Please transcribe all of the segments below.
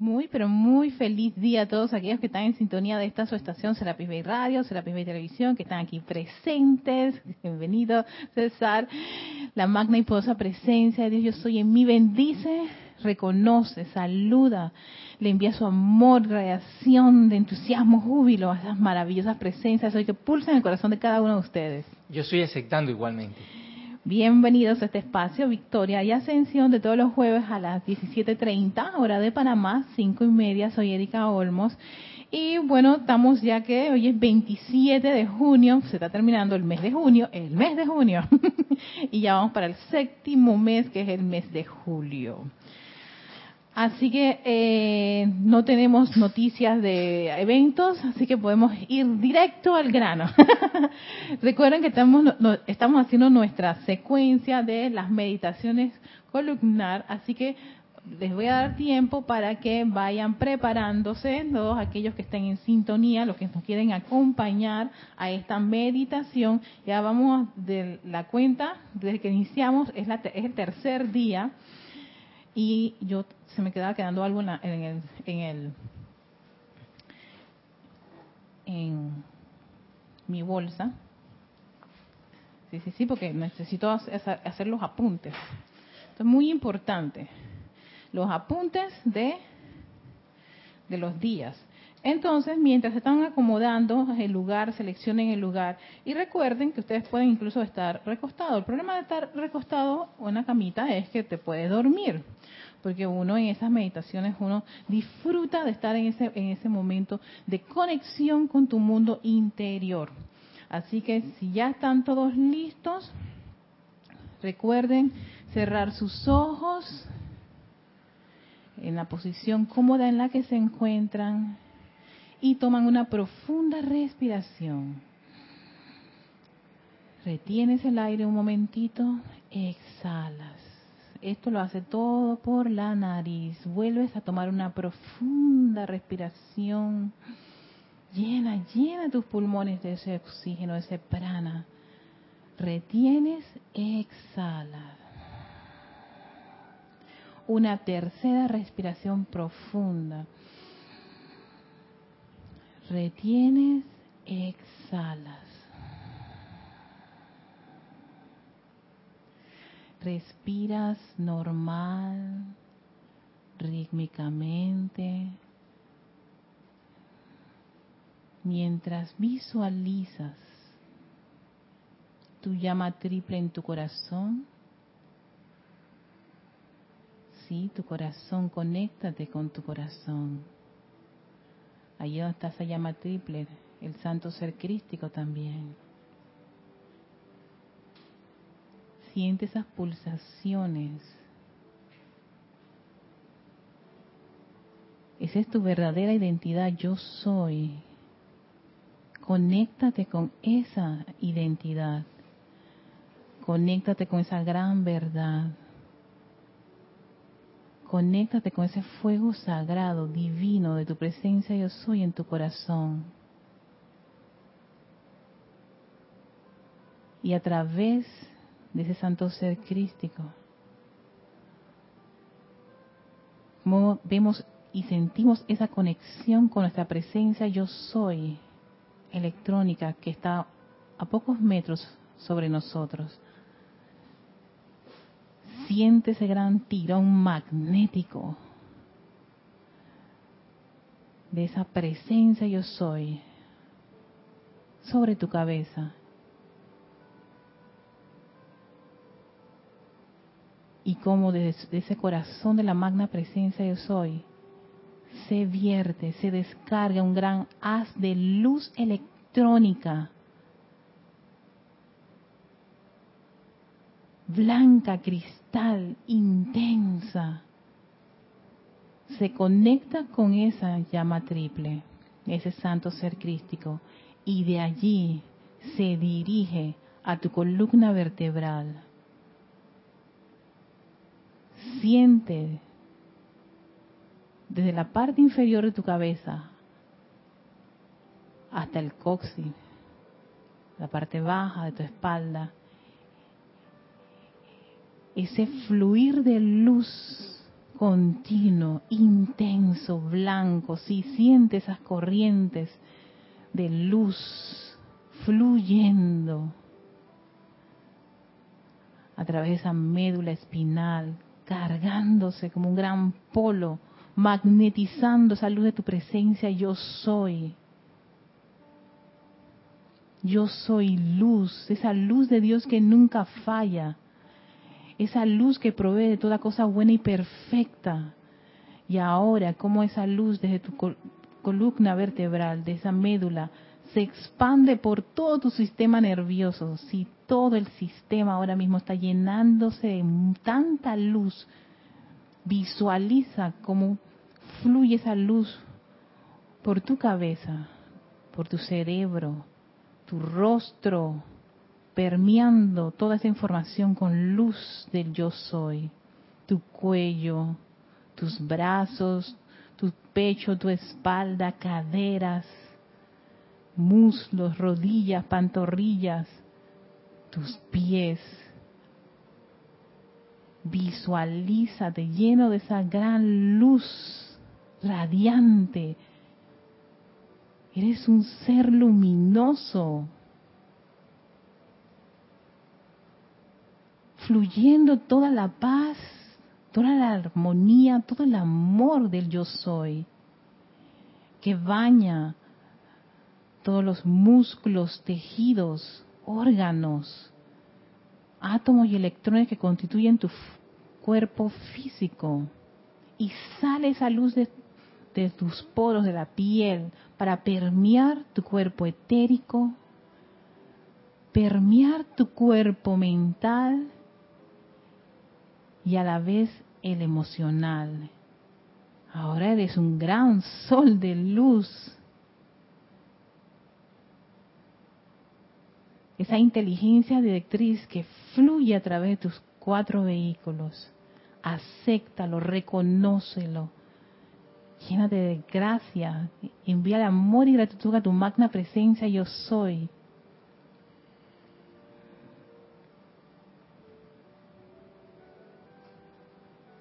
Muy, pero muy feliz día a todos aquellos que están en sintonía de esta su estación Serapis Bay Radio, Serapis Bay Televisión, que están aquí presentes. Bienvenido, César. La magna y poderosa presencia de Dios, yo soy en mí, bendice, reconoce, saluda, le envía su amor, radiación de entusiasmo, júbilo a esas maravillosas presencias hoy que pulsan el corazón de cada uno de ustedes. Yo estoy aceptando igualmente. Bienvenidos a este espacio, Victoria y Ascensión de todos los jueves a las 17.30, hora de Panamá, 5 y media. Soy Erika Olmos. Y bueno, estamos ya que hoy es 27 de junio, se está terminando el mes de junio, el mes de junio. y ya vamos para el séptimo mes, que es el mes de julio. Así que eh, no tenemos noticias de eventos, así que podemos ir directo al grano. Recuerden que estamos, estamos haciendo nuestra secuencia de las meditaciones columnar, así que les voy a dar tiempo para que vayan preparándose, todos aquellos que estén en sintonía, los que nos quieren acompañar a esta meditación. Ya vamos de la cuenta, desde que iniciamos, es, la, es el tercer día y yo se me quedaba quedando algo en, el en el en mi bolsa. Sí sí sí porque necesito hacer, los apuntes. Esto es muy importante. Los apuntes de de los días. Entonces, mientras están acomodando el lugar, seleccionen el lugar y recuerden que ustedes pueden incluso estar recostados. El problema de estar recostado en una camita es que te puedes dormir porque uno en esas meditaciones uno disfruta de estar en ese en ese momento de conexión con tu mundo interior. Así que si ya están todos listos, recuerden cerrar sus ojos en la posición cómoda en la que se encuentran y toman una profunda respiración. Retienes el aire un momentito, exhalas. Esto lo hace todo por la nariz. Vuelves a tomar una profunda respiración. Llena, llena tus pulmones de ese oxígeno, de ese prana. Retienes, exhala. Una tercera respiración profunda. Retienes, exhalas. Respiras normal, rítmicamente, mientras visualizas tu llama triple en tu corazón. Sí, tu corazón, conéctate con tu corazón. Allí donde está esa llama triple, el santo ser crístico también. Siente esas pulsaciones. Esa es tu verdadera identidad, yo soy. Conéctate con esa identidad. Conéctate con esa gran verdad. Conéctate con ese fuego sagrado, divino de tu presencia yo soy en tu corazón. Y a través de ese santo ser crístico. Como vemos y sentimos esa conexión con nuestra presencia yo soy electrónica que está a pocos metros sobre nosotros. Siente ese gran tirón magnético de esa presencia yo soy sobre tu cabeza y cómo desde ese corazón de la magna presencia yo soy se vierte, se descarga un gran haz de luz electrónica blanca, cristal, intensa, se conecta con esa llama triple, ese santo ser crístico, y de allí se dirige a tu columna vertebral siente desde la parte inferior de tu cabeza hasta el coxis, la parte baja de tu espalda, ese fluir de luz continuo, intenso, blanco, si siente esas corrientes de luz fluyendo a través de esa médula espinal, cargándose como un gran polo, magnetizando esa luz de tu presencia, yo soy. Yo soy luz, esa luz de Dios que nunca falla esa luz que provee de toda cosa buena y perfecta. Y ahora, como esa luz desde tu columna vertebral, de esa médula, se expande por todo tu sistema nervioso. Si todo el sistema ahora mismo está llenándose de tanta luz, visualiza cómo fluye esa luz por tu cabeza, por tu cerebro, tu rostro, permeando toda esa información con luz del yo soy. Tu cuello, tus brazos, tu pecho, tu espalda, caderas, muslos, rodillas, pantorrillas, tus pies. Visualízate lleno de esa gran luz radiante. Eres un ser luminoso, fluyendo toda la paz, toda la armonía, todo el amor del yo soy, que baña todos los músculos, tejidos, órganos, átomos y electrones que constituyen tu cuerpo físico. Y sale esa luz de, de tus poros, de la piel, para permear tu cuerpo etérico, permear tu cuerpo mental y a la vez el emocional. Ahora eres un gran sol de luz. Esa inteligencia directriz que fluye a través de tus cuatro vehículos. Acéptalo, reconócelo. Llénate de gracia. Envía amor y gratitud a tu magna presencia yo soy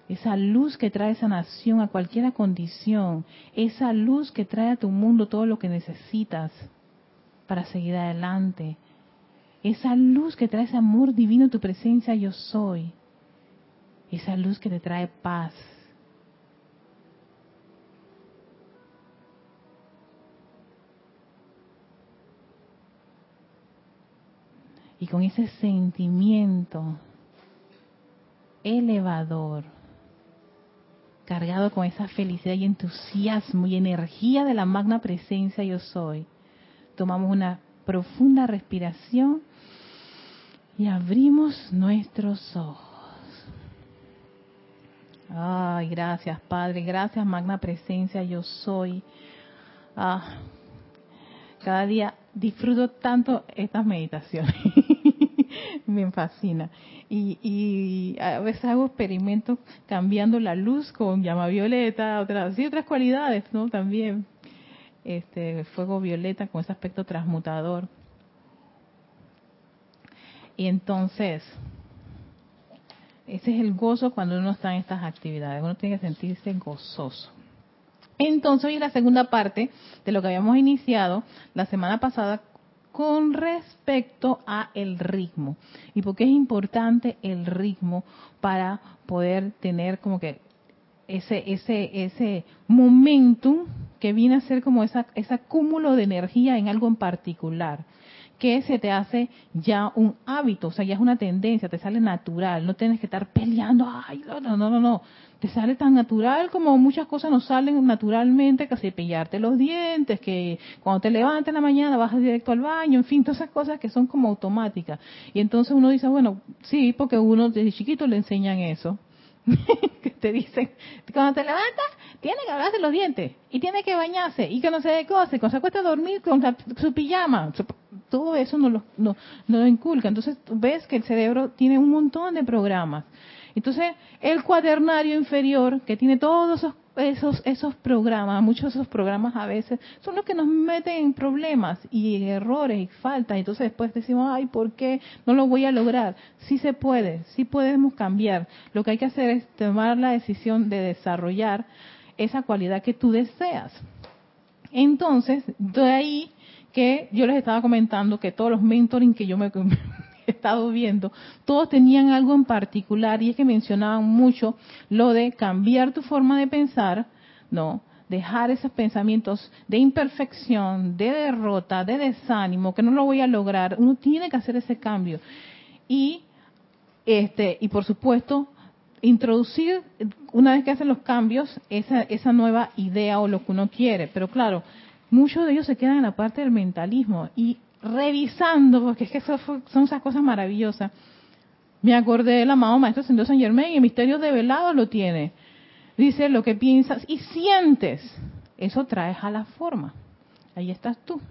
esa luz que trae sanación a cualquier condición, esa luz que trae a tu mundo todo lo que necesitas para seguir adelante, esa luz que trae ese amor divino tu presencia yo soy, esa luz que te trae paz. Y con ese sentimiento elevador, cargado con esa felicidad y entusiasmo y energía de la magna presencia yo soy. Tomamos una profunda respiración y abrimos nuestros ojos. Ay, gracias Padre, gracias magna presencia yo soy. Ah, cada día disfruto tanto estas meditaciones. me fascina. Y, a veces hago experimentos cambiando la luz con llama violeta, otras, y otras cualidades, ¿no? También, este, fuego violeta con ese aspecto transmutador. Y entonces, ese es el gozo cuando uno está en estas actividades, uno tiene que sentirse gozoso. Entonces, hoy la segunda parte de lo que habíamos iniciado la semana pasada con respecto a el ritmo. ¿Y por qué es importante el ritmo para poder tener como que ese ese ese momentum que viene a ser como esa ese acúmulo de energía en algo en particular? Que se te hace ya un hábito, o sea, ya es una tendencia, te sale natural, no tienes que estar peleando, ay, no, no, no, no, te sale tan natural como muchas cosas nos salen naturalmente, que cepillarte los dientes, que cuando te levantas en la mañana vas directo al baño, en fin, todas esas cosas que son como automáticas. Y entonces uno dice, bueno, sí, porque uno desde chiquito le enseñan eso. que te dicen, cuando te levantas, tiene que lavarse los dientes y tiene que bañarse y que no se decose, cuando se acuesta a dormir con su pijama. Todo eso no lo, no, lo inculca. Entonces ves que el cerebro tiene un montón de programas. Entonces el cuadernario inferior, que tiene todos esos esos, esos programas, muchos de esos programas a veces son los que nos meten en problemas y errores y faltas. Entonces después decimos, ay, ¿por qué no lo voy a lograr? Sí se puede, sí podemos cambiar. Lo que hay que hacer es tomar la decisión de desarrollar esa cualidad que tú deseas. Entonces, de ahí que yo les estaba comentando que todos los mentoring que yo me he estado viendo, todos tenían algo en particular y es que mencionaban mucho lo de cambiar tu forma de pensar, ¿no? Dejar esos pensamientos de imperfección, de derrota, de desánimo, que no lo voy a lograr. Uno tiene que hacer ese cambio. Y este y por supuesto introducir una vez que hacen los cambios esa esa nueva idea o lo que uno quiere, pero claro, muchos de ellos se quedan en la parte del mentalismo y revisando, porque es que eso son esas cosas maravillosas. Me acordé del amado Maestro Ascendido San Germain y el misterio de velado lo tiene. Dice lo que piensas y sientes, eso traes a la forma. Ahí estás tú.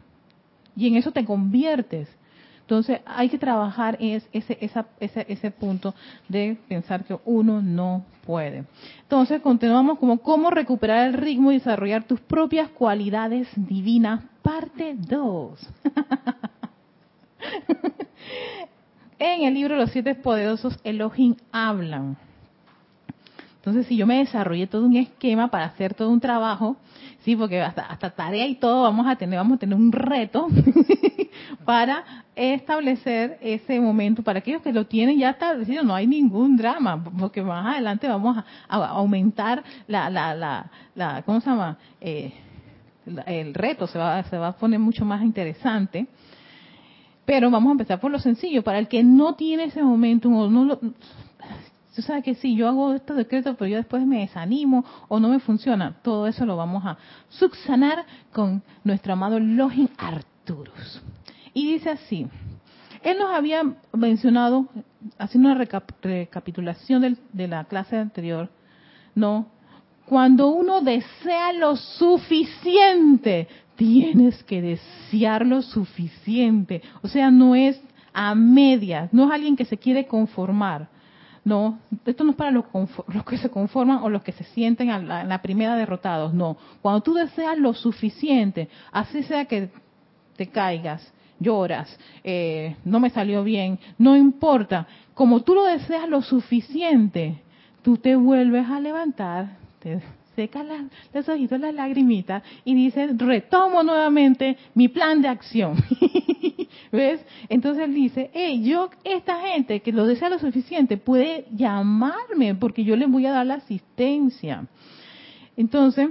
Y en eso te conviertes. Entonces hay que trabajar es ese, esa, ese, ese punto de pensar que uno no puede. Entonces continuamos como cómo recuperar el ritmo y desarrollar tus propias cualidades divinas, parte 2. en el libro Los Siete Poderosos, Elohim hablan. Entonces, si yo me desarrollé todo un esquema para hacer todo un trabajo, sí, porque hasta, hasta tarea y todo vamos a tener, vamos a tener un reto para establecer ese momento. Para aquellos que lo tienen ya establecido, no hay ningún drama, porque más adelante vamos a, aumentar la, la, la, la, ¿cómo se llama? Eh, el reto se va, se va a poner mucho más interesante. Pero vamos a empezar por lo sencillo. Para el que no tiene ese momento, o no lo, tú sabes que sí, yo hago estos decretos, pero yo después me desanimo o no me funciona. Todo eso lo vamos a subsanar con nuestro amado Login Arturus. Y dice así, él nos había mencionado, haciendo una recapitulación de la clase anterior, ¿no? Cuando uno desea lo suficiente, tienes que desear lo suficiente. O sea, no es a medias, no es alguien que se quiere conformar. No, esto no es para los, que se conforman o los que se sienten en la, primera derrotados. No, cuando tú deseas lo suficiente, así sea que te caigas, lloras, eh, no me salió bien, no importa. Como tú lo deseas lo suficiente, tú te vuelves a levantar, te seca los ojitos, las lagrimitas y dice, retomo nuevamente mi plan de acción. ¿Ves? Entonces él dice, hey, yo, esta gente que lo desea lo suficiente puede llamarme porque yo les voy a dar la asistencia. Entonces,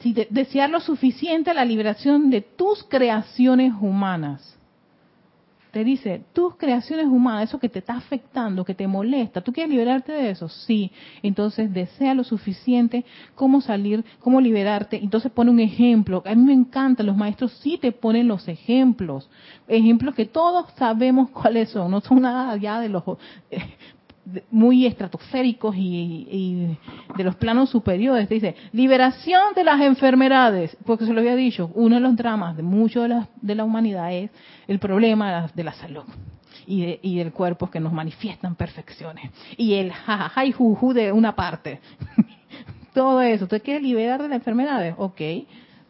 si desear lo suficiente la liberación de tus creaciones humanas, te dice, tus creaciones humanas, eso que te está afectando, que te molesta, ¿tú quieres liberarte de eso? Sí. Entonces desea lo suficiente, cómo salir, cómo liberarte. Entonces pone un ejemplo. A mí me encanta, los maestros sí te ponen los ejemplos. Ejemplos que todos sabemos cuáles son, no son nada ya de los muy estratosféricos y, de los planos superiores. dice, liberación de las enfermedades, porque se lo había dicho, uno de los dramas de mucho de la, de la humanidad es el problema de la salud y, y del cuerpo que nos manifiestan perfecciones. Y el jajaja y de una parte. Todo eso. ¿Usted quiere liberar de las enfermedades? Ok.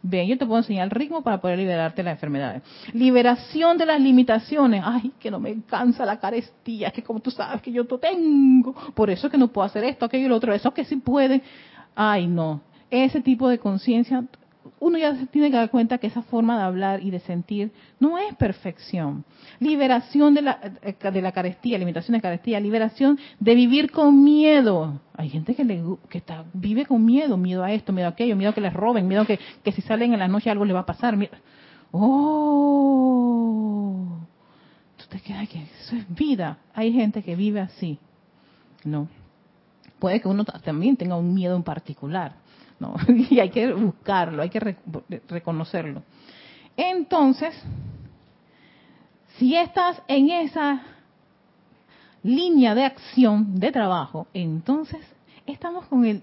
Ven, yo te puedo enseñar el ritmo para poder liberarte de las enfermedades. Liberación de las limitaciones. Ay, que no me cansa la carestía, que como tú sabes que yo tengo. Por eso que no puedo hacer esto, aquello y lo otro. Eso que sí puede. Ay, no. Ese tipo de conciencia uno ya se tiene que dar cuenta que esa forma de hablar y de sentir no es perfección. Liberación de la, de la carestía, limitación de carestía, liberación de vivir con miedo. Hay gente que, le, que está, vive con miedo, miedo a esto, miedo a aquello, miedo a que les roben, miedo a que, que si salen en la noche algo les va a pasar. Oh, tú te quedas que eso es vida. Hay gente que vive así. No. Puede que uno también tenga un miedo en particular y hay que buscarlo, hay que reconocerlo. Entonces, si estás en esa línea de acción, de trabajo, entonces estamos con el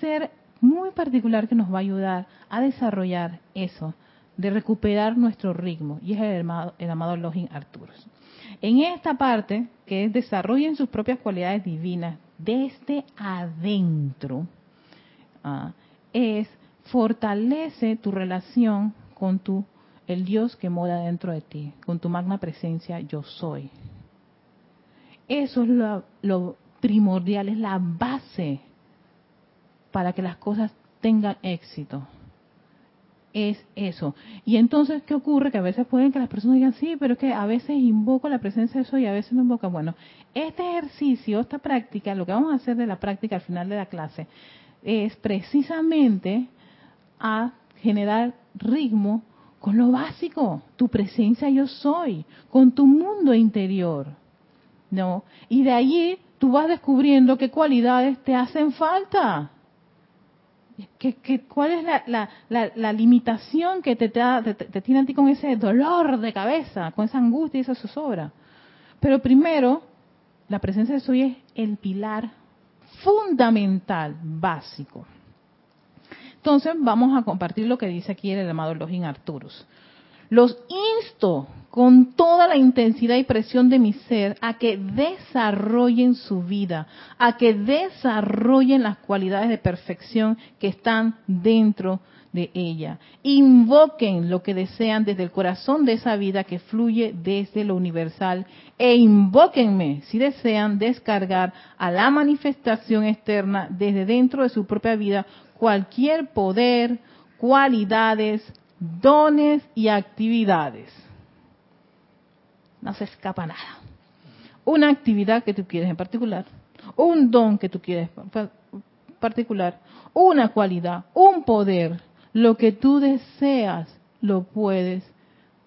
ser muy particular que nos va a ayudar a desarrollar eso, de recuperar nuestro ritmo, y es el amado, el amado Login Arturos. En esta parte, que es desarrollen sus propias cualidades divinas desde adentro, ah, es fortalece tu relación con tu el Dios que mora dentro de ti, con tu magna presencia yo soy. Eso es lo, lo primordial, es la base para que las cosas tengan éxito. Es eso. Y entonces, ¿qué ocurre? Que a veces pueden que las personas digan, sí, pero es que a veces invoco la presencia de eso y a veces no invoco. Bueno, este ejercicio, esta práctica, lo que vamos a hacer de la práctica al final de la clase, es precisamente a generar ritmo con lo básico, tu presencia yo soy, con tu mundo interior. ¿No? Y de allí tú vas descubriendo qué cualidades te hacen falta. ¿Qué, cuál es la, la, limitación que te, te, tiene a ti con ese dolor de cabeza, con esa angustia y esa zozobra? Pero primero, la presencia de soy es el pilar fundamental, básico. Entonces vamos a compartir lo que dice aquí el amado Login Arturus. Los insto con toda la intensidad y presión de mi ser a que desarrollen su vida, a que desarrollen las cualidades de perfección que están dentro de ella. Invoquen lo que desean desde el corazón de esa vida que fluye desde lo universal e invóquenme si desean descargar a la manifestación externa desde dentro de su propia vida cualquier poder, cualidades, dones y actividades. No se escapa nada. Una actividad que tú quieres en particular, un don que tú quieres particular, una cualidad, un poder, lo que tú deseas lo puedes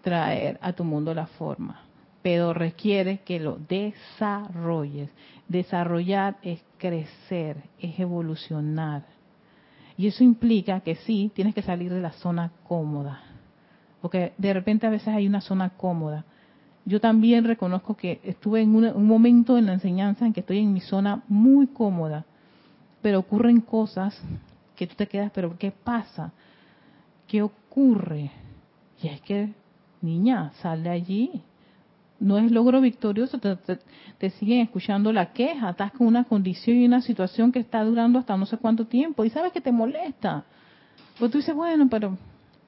traer a tu mundo la forma, pero requiere que lo desarrolles. Desarrollar es crecer, es evolucionar. Y eso implica que sí, tienes que salir de la zona cómoda. Porque de repente a veces hay una zona cómoda. Yo también reconozco que estuve en un, momento en la enseñanza en que estoy en mi zona muy cómoda, pero ocurren cosas que tú te quedas, pero ¿qué pasa? ¿Qué ocurre? Y es que, niña, sal de allí no es logro victorioso, te, siguen escuchando la queja, estás con una condición y una situación que está durando hasta no sé cuánto tiempo y sabes que te molesta. Pues tú dices, bueno, pero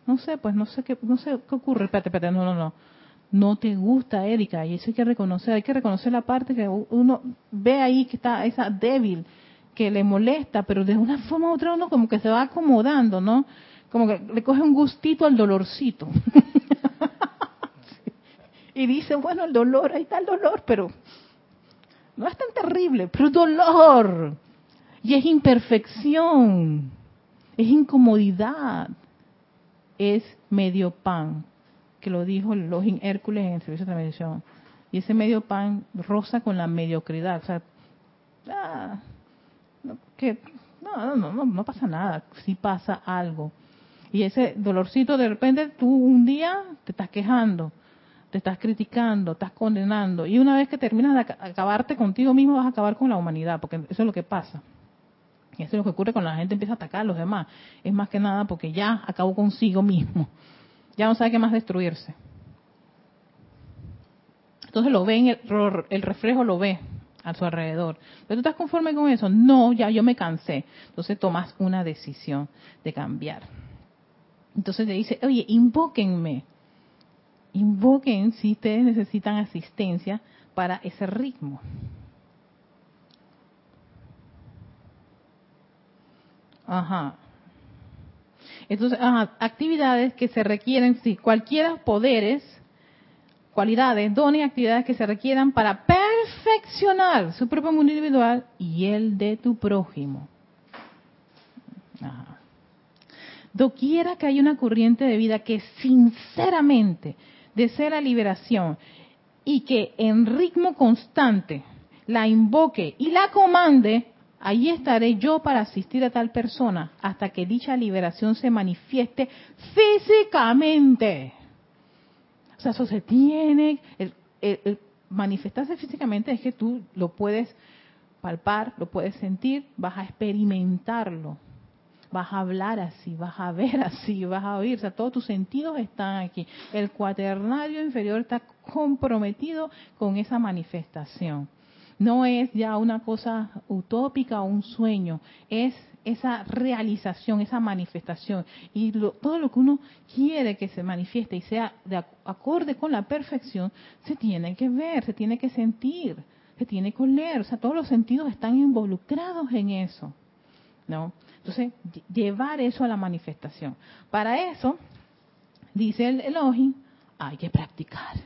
no sé, pues no sé qué, no sé qué ocurre, espérate, espérate, no, no, no. No te gusta, Erika, y eso hay que reconocer, hay que reconocer la parte que uno ve ahí que está esa débil, que le molesta, pero de una forma u otra uno como que se va acomodando, ¿no? Como que le coge un gustito al dolorcito. y dice, bueno, el dolor, ahí está el dolor, pero no es tan terrible, pero dolor. Y es imperfección, es incomodidad, es medio pan, que lo dijo los Hércules en el servicio de transmisión. Y ese medio pan rosa con la mediocridad, o sea, ah, no, que, no, no, no, no pasa nada, si pasa algo. Y ese dolorcito de repente tú un día te estás quejando, te estás criticando, estás condenando. Y una vez que terminas de acabarte contigo mismo, vas a acabar con la humanidad, porque eso es lo que pasa. Y eso es lo que ocurre cuando la gente empieza a atacar a los demás. Es más que nada porque ya acabó consigo mismo. Ya no sabe qué más destruirse. Entonces lo ve, el, reflejo lo ve a su alrededor. ¿Pero tú estás conforme con eso? No, ya yo me cansé. Entonces tomas una decisión de cambiar. Entonces le dice, oye, invóquenme invoquen si ustedes necesitan asistencia para ese ritmo. Ajá. Entonces, actividades que se requieren, sí, cualquiera poderes, cualidades, dones actividades que se requieran para perfeccionar su propio mundo individual y el de tu prójimo. Ajá. Doquiera que haya una corriente de vida que sinceramente desea la liberación y que en ritmo constante la invoque y la comande, allí estaré yo para asistir a tal persona hasta que dicha liberación se manifieste físicamente. O sea, eso se tiene, el, manifestarse físicamente es que tú lo puedes palpar, lo puedes sentir, vas a experimentarlo vas a hablar así, vas a ver así, vas a oír, o sea, todos tus sentidos están aquí. El cuaternario inferior está comprometido con esa manifestación. No es ya una cosa utópica o un sueño, es esa realización, esa manifestación. Y todo lo que uno quiere que se manifieste y sea de acorde con la perfección, se tiene que ver, se tiene que sentir, se tiene que oler. O sea, todos los sentidos están involucrados en eso. ¿No? Entonces, llevar eso a la manifestación. Para eso, dice el Elohim, hay que practicar.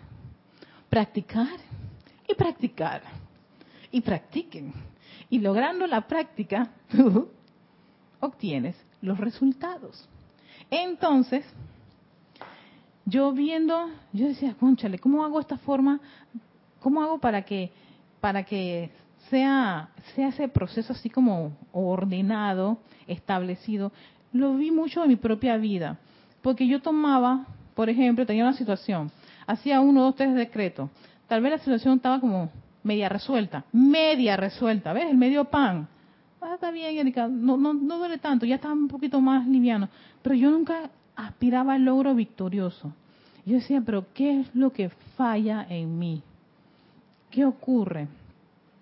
Practicar y practicar. Y practiquen. Y logrando la práctica, obtienes los resultados. Entonces, yo viendo, yo decía, conchale, ¿cómo hago esta forma? ¿Cómo hago para que, para que sea, sea ese proceso así como ordenado, establecido? Lo vi mucho en mi propia vida, porque yo tomaba, por ejemplo, tenía una situación, hacía uno, dos, tres decretos, tal vez la situación estaba como media resuelta, media resuelta, ¿ves? El medio pan ah, está bien, Erika, no, no, no duele tanto, ya está un poquito más liviano. Pero yo nunca aspiraba al logro victorioso. Yo decía, pero ¿qué es lo que falla en mí? ¿Qué ocurre?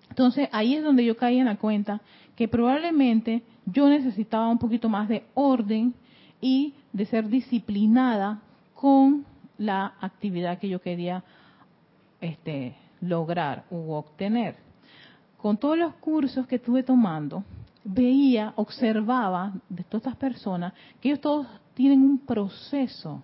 Entonces ahí es donde yo caí en la cuenta que probablemente yo necesitaba un poquito más de orden y de ser disciplinada con la actividad que yo quería este, lograr u obtener con todos los cursos que estuve tomando, veía, observaba de todas estas personas que ellos todos tienen un proceso.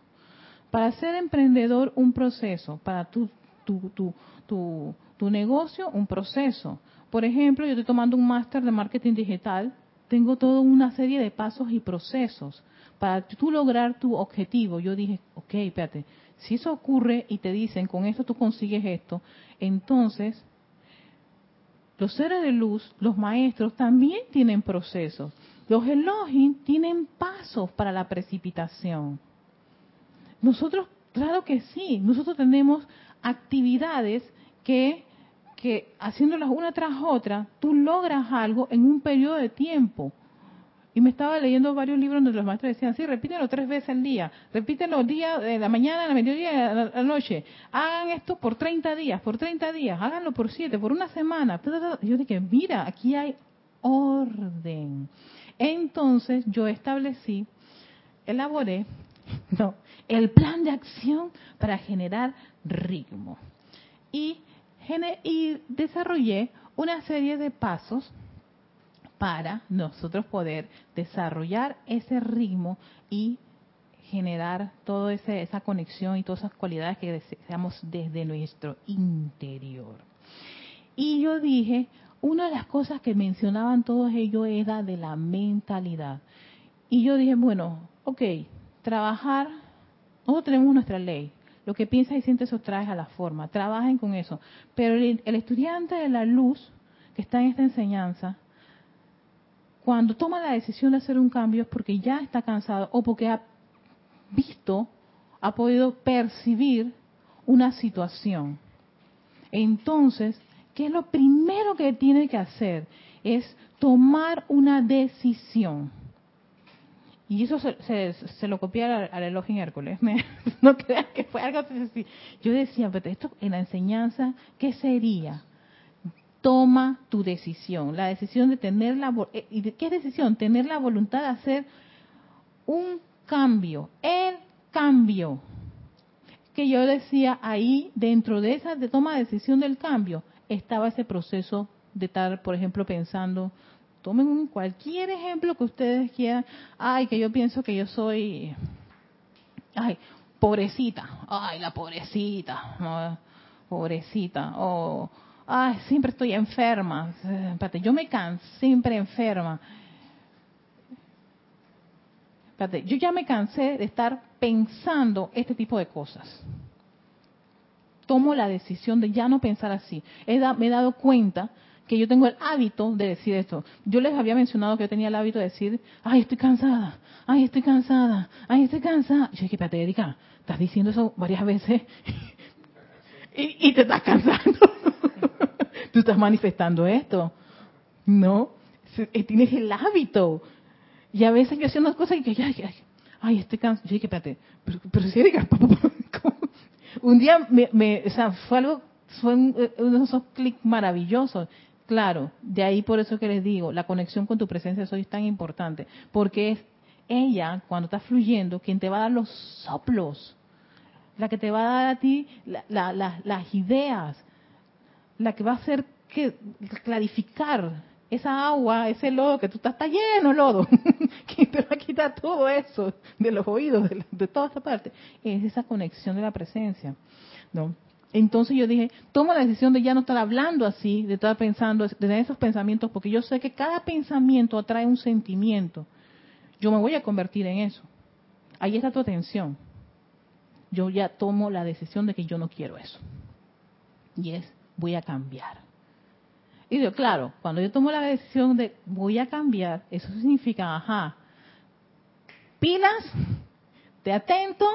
Para ser emprendedor, un proceso. Para tu, tu, tu, tu, tu negocio, un proceso. Por ejemplo, yo estoy tomando un máster de marketing digital, tengo toda una serie de pasos y procesos para tú lograr tu objetivo. Yo dije, ok, espérate, si eso ocurre y te dicen, con esto tú consigues esto, entonces los seres de luz, los maestros, también tienen procesos. Los Elohim tienen pasos para la precipitación. Nosotros, claro que sí, nosotros tenemos actividades que, que haciéndolas una tras otra, tú logras algo en un periodo de tiempo. Y me estaba leyendo varios libros donde los maestros decían, sí, repítenlo tres veces al día, repítenlo día de la mañana, la mediodía, la noche. Hagan esto por 30 días, por 30 días, háganlo por 7, por una semana. Yo dije, mira, aquí hay orden. Entonces yo establecí, elaboré, no, el plan de acción para generar ritmo. Y, y desarrollé una serie de pasos para nosotros poder desarrollar ese ritmo y generar toda esa conexión y todas esas cualidades que deseamos desde nuestro interior. Y yo dije, una de las cosas que mencionaban todos ellos era de la mentalidad. Y yo dije, bueno, ok, trabajar, nosotros tenemos nuestra ley. Lo que piensas y sientes eso traes a la forma. Trabajen con eso. Pero el estudiante de la luz que está en esta enseñanza cuando toma la decisión de hacer un cambio es porque ya está cansado o porque ha visto, ha podido percibir una situación. Entonces, ¿qué es lo primero que tiene que hacer? Es tomar una decisión. Y eso se, lo copié al, al en Hércules. no creas que fue algo así. Yo decía, pero esto en la enseñanza, ¿qué sería? Toma tu decisión, la decisión de tener la eh, y de qué decisión, tener la voluntad de hacer un cambio, el cambio que yo decía ahí dentro de esa de toma de decisión del cambio estaba ese proceso de estar, por ejemplo, pensando, tomen cualquier ejemplo que ustedes quieran, ay, que yo pienso que yo soy, ay, pobrecita, ay, la pobrecita, pobrecita, o ay, siempre estoy enferma. Espérate, yo me canso, siempre enferma. Espérate, yo ya me cansé de estar pensando este tipo de cosas. Tomo la decisión de ya no pensar así. me he dado cuenta que yo tengo el hábito de decir esto. Yo les había mencionado que yo tenía el hábito de decir, ay, estoy cansada, ay, estoy cansada, ay, estoy cansada. yo dije, espérate, Erika, estás diciendo eso varias veces y, y te estás cansando tú estás manifestando esto. No, eh, tienes el hábito. Y a veces yo hacía unas cosas y que, ay, ay, ay estoy cansado. Yo dije, espérate, pero, pero si un día me, me, o sea, fue algo son eh, uno de esos clics maravillosos. Claro, de ahí por eso que les digo, la conexión con tu presencia soy es tan importante, porque es ella, cuando está fluyendo, quien te va a dar los soplos, la que te va a dar a ti las ideas, la que va a hacer que clarificar esa agua, ese lodo que tú estás, está lleno lodo, que te va a quitar todo eso de los oídos, de, toda esa parte, es esa conexión de la presencia, ¿no? Entonces yo dije, tomo la decisión de ya no estar hablando así, de estar pensando, de tener esos pensamientos, porque yo sé que cada pensamiento atrae un sentimiento. Yo me voy a convertir en eso. Ahí está tu atención. Yo ya tomo la decisión de que yo no quiero eso. Y es, voy a cambiar. Y digo, claro, cuando yo tomo la decisión de voy a cambiar, eso significa, ajá, pilas, te atento,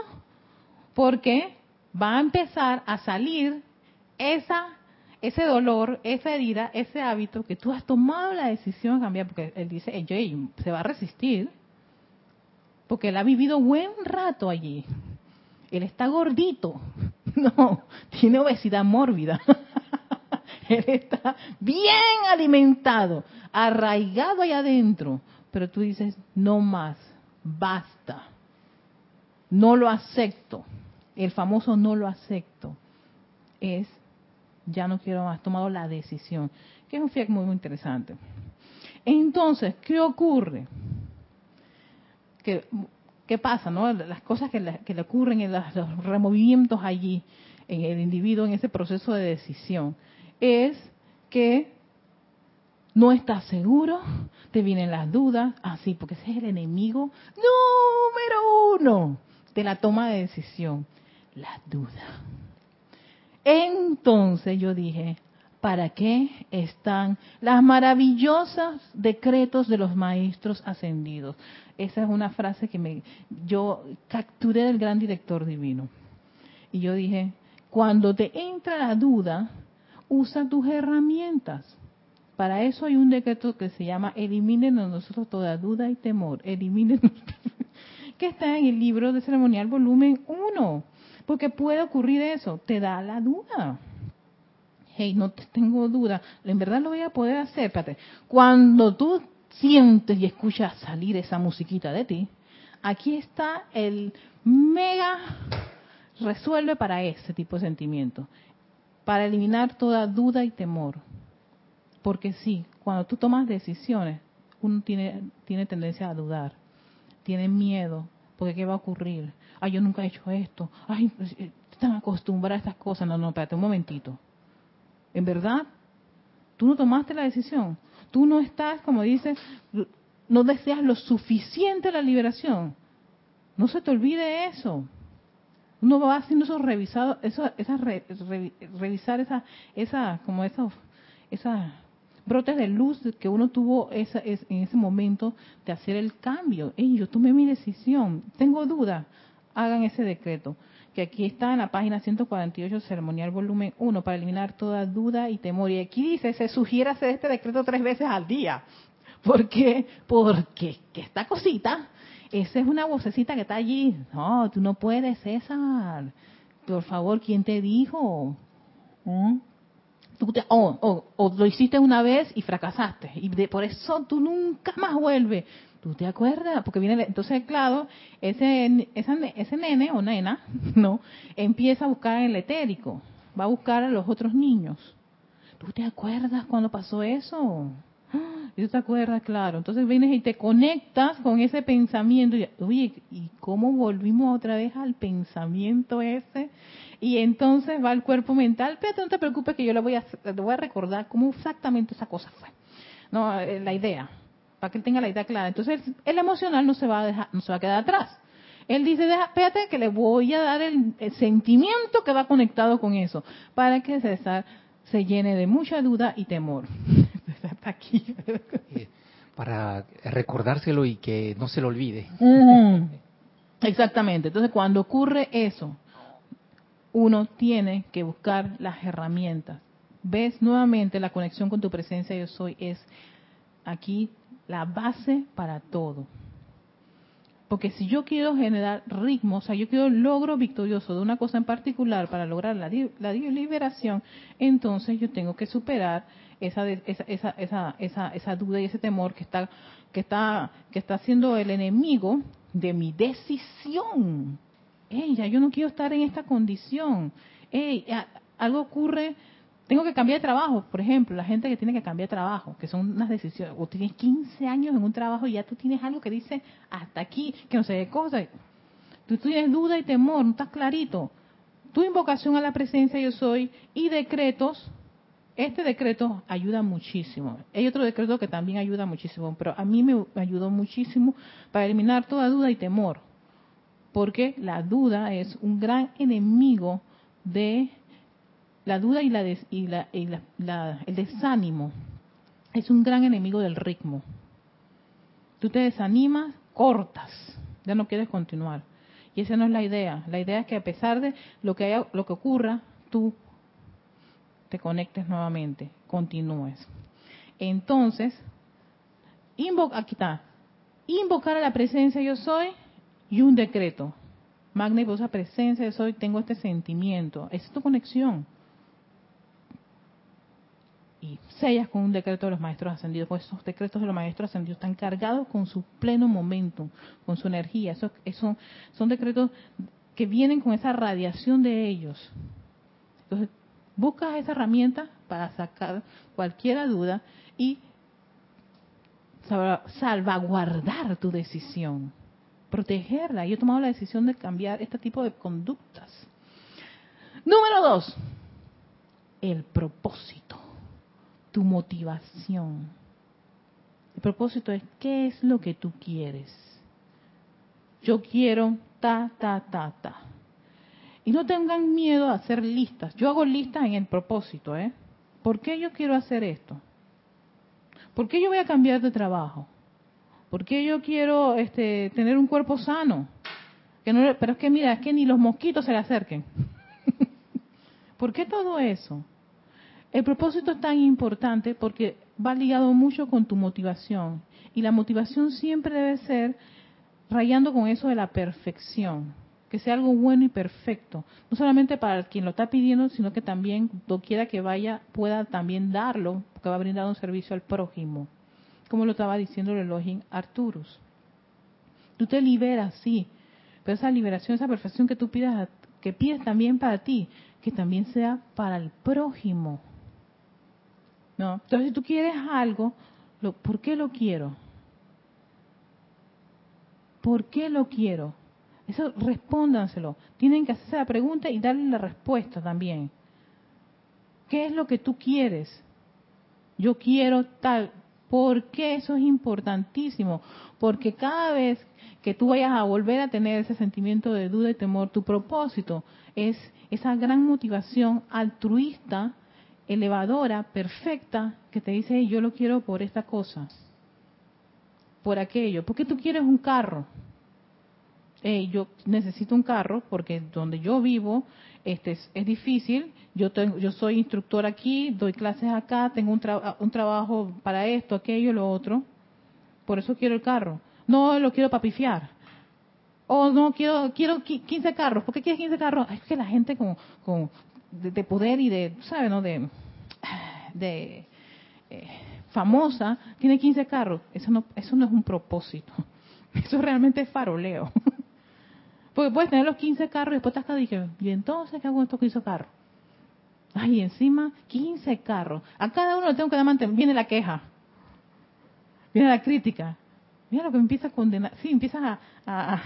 porque va a empezar a salir esa ese dolor, esa herida, ese hábito que tú has tomado la decisión de cambiar, porque él dice, Jay, se va a resistir, porque él ha vivido buen rato allí. Él está gordito, no, tiene obesidad mórbida. Él está bien alimentado, arraigado ahí adentro. Pero tú dices, no más, basta. No lo acepto. El famoso no lo acepto. Es, ya no quiero más, tomado la decisión. Que es un fiat muy, muy interesante. Entonces, ¿qué ocurre? ¿Qué, pasa? No? Las cosas que le, que le ocurren en los removimientos allí, en el individuo, en ese proceso de decisión es que no estás seguro, te vienen las dudas, así, ah, porque ese es el enemigo número uno de la toma de decisión, la duda. Entonces yo dije, ¿para qué están las maravillosas decretos de los maestros ascendidos? Esa es una frase que me, yo capturé del gran director divino. Y yo dije, cuando te entra la duda, usa tus herramientas. Para eso hay un decreto que se llama Eliminen nosotros toda duda y temor. Eliminen que está en el libro de ceremonial volumen 1. Porque puede ocurrir eso, te da la duda. Hey, no tengo duda, en verdad lo voy a poder hacer. Espérate. Cuando tú sientes y escuchas salir esa musiquita de ti, aquí está el mega resuelve para ese tipo de sentimiento para eliminar toda duda y temor. Porque sí, cuando tú tomas decisiones, uno tiene, tiene tendencia a dudar, tiene miedo, porque ¿qué va a ocurrir? Ay, yo nunca he hecho esto. Ay, pues, eh, están acostumbrados a estas cosas. No, no, espérate un momentito. ¿En verdad? Tú no tomaste la decisión. Tú no estás, como dices, no deseas lo suficiente la liberación. No se te olvide eso uno va haciendo esos revisados, eso, esa revisar esa, esa, como esos, esas brotes de luz que uno tuvo esa, es, en ese momento de hacer el cambio. y yo tomé mi decisión, tengo duda, hagan ese decreto, que aquí está en la página 148, ceremonial volumen 1, para eliminar toda duda y temor. Y aquí dice, se sugiere hacer este decreto tres veces al día. ¿Por qué? Porque esta cosita esa es una vocecita que está allí. No, tú no puedes, César. Por favor, ¿quién te dijo? ¿Mm? Tú o, lo hiciste una vez y fracasaste. Y por eso tú nunca más vuelves. ¿Tú te acuerdas? Porque viene, entonces, claro, ese, ese nene o nena, ¿no? Empieza a buscar el etérico. Va a buscar a los otros niños. ¿Tú te acuerdas cuando pasó eso? Y tú te acuerdas, claro. Entonces vienes y te conectas con ese pensamiento. Oye, ¿y cómo volvimos otra vez al pensamiento ese? Y entonces va el cuerpo mental. Pero no te preocupes que yo le voy a, le voy a recordar cómo exactamente esa cosa fue. No, eh, la idea. Para que él tenga la idea clara. Entonces el emocional no se va a dejar, no se va a quedar atrás. Él dice, Deja, espérate que le voy a dar el, sentimiento que va conectado con eso, para que César se llene de mucha duda y temor. Aquí. Para recordárselo y que no se lo olvide. Exactamente. Entonces, cuando ocurre eso, uno tiene que buscar las herramientas. Ves nuevamente la conexión con tu presencia yo soy es aquí la base para todo. Porque si yo quiero generar ritmo, o sea, yo quiero logro victorioso de una cosa en particular para lograr la, la liberación, entonces yo tengo que superar esa, esa, esa, esa, esa, duda y ese temor que está, que está, que está siendo el enemigo de mi decisión. Ey, ya yo no quiero estar en esta condición. Ey, algo ocurre tengo que cambiar de trabajo, por ejemplo, la gente que tiene que cambiar de trabajo, que son unas decisiones, o tienes 15 años en un trabajo y ya tú tienes algo que dice hasta aquí, que no sé qué cosa. Tú tienes duda y temor, no estás clarito. Tu invocación a la presencia yo soy y decretos, este decreto ayuda muchísimo. Hay otro decreto que también ayuda muchísimo, pero a mí me ayudó muchísimo para eliminar toda duda y temor, porque la duda es un gran enemigo de la duda y, la, y, la, el desánimo es un gran enemigo del ritmo. Tú te desanimas, cortas, ya no quieres continuar. Y esa no es la idea. La idea es que a pesar de lo que, lo que ocurra, tú te conectes nuevamente, continúes. Entonces, invoca, aquí está, invocar a la presencia yo soy y un decreto. Magna y presencia yo soy, tengo este sentimiento. Es tu conexión y sellas con un decreto de los maestros ascendidos, pues esos decretos de los maestros ascendidos están cargados con su pleno momento, con su energía. Eso, eso, son decretos que vienen con esa radiación de ellos. Entonces, buscas esa herramienta para sacar cualquier duda y salvaguardar tu decisión, protegerla. Yo he tomado la decisión de cambiar este tipo de conductas. Número dos, el propósito tu motivación. El propósito es, ¿qué es lo que tú quieres? Yo quiero ta, ta, ta, ta. Y no tengan miedo a hacer listas. Yo hago listas en el propósito, ¿eh? ¿Por qué yo quiero hacer esto? ¿Por qué yo voy a cambiar de trabajo? ¿Por qué yo quiero este, tener un cuerpo sano? Que no, pero es que mira, es que ni los mosquitos se le acerquen. ¿Por qué todo eso? El propósito es tan importante porque va ligado mucho con tu motivación. Y la motivación siempre debe ser rayando con eso de la perfección. Que sea algo bueno y perfecto. No solamente para quien lo está pidiendo, sino que también, doquiera que vaya, pueda también darlo, porque va a brindar un servicio al prójimo. Como lo estaba diciendo el Elohim Arturus. Tú te liberas, sí, pero esa liberación, esa perfección que tú pidas, que pides también para ti, que también sea para el prójimo. ¿no? Entonces, si tú quieres algo, ¿por qué lo quiero? ¿Por qué lo quiero? Eso respóndanselo. Tienen que hacerse la pregunta y darle la respuesta también. ¿Qué es lo que tú quieres? Yo quiero tal. ¿Por qué eso es importantísimo? Porque cada vez que tú vayas a volver a tener ese sentimiento de duda y temor, tu propósito es esa gran motivación altruista elevadora, perfecta, que te dice, yo lo quiero por esta cosa, por aquello. ¿Por qué tú quieres un carro? Yo necesito un carro porque donde yo vivo este es, difícil. Yo tengo, yo soy instructor aquí, doy clases acá, tengo un, un trabajo para esto, aquello, lo otro. Por eso quiero el carro. No lo quiero papifiar. O no quiero quiero 15 carros. ¿Por qué quieres 15 carros? Es que la gente con, con de, poder y de, ¿sabes? No? De, de eh, famosa tiene 15 carros. Eso no, eso no es un propósito. Eso realmente es faroleo. Porque puedes tener los 15 carros y después te estás diciendo, ¿y entonces qué hago con estos 15 carros? Ay, encima 15 carros. A cada uno le tengo que dar mantener. Viene la queja. Viene la crítica. Mira lo que empieza a condenar. Sí, empieza a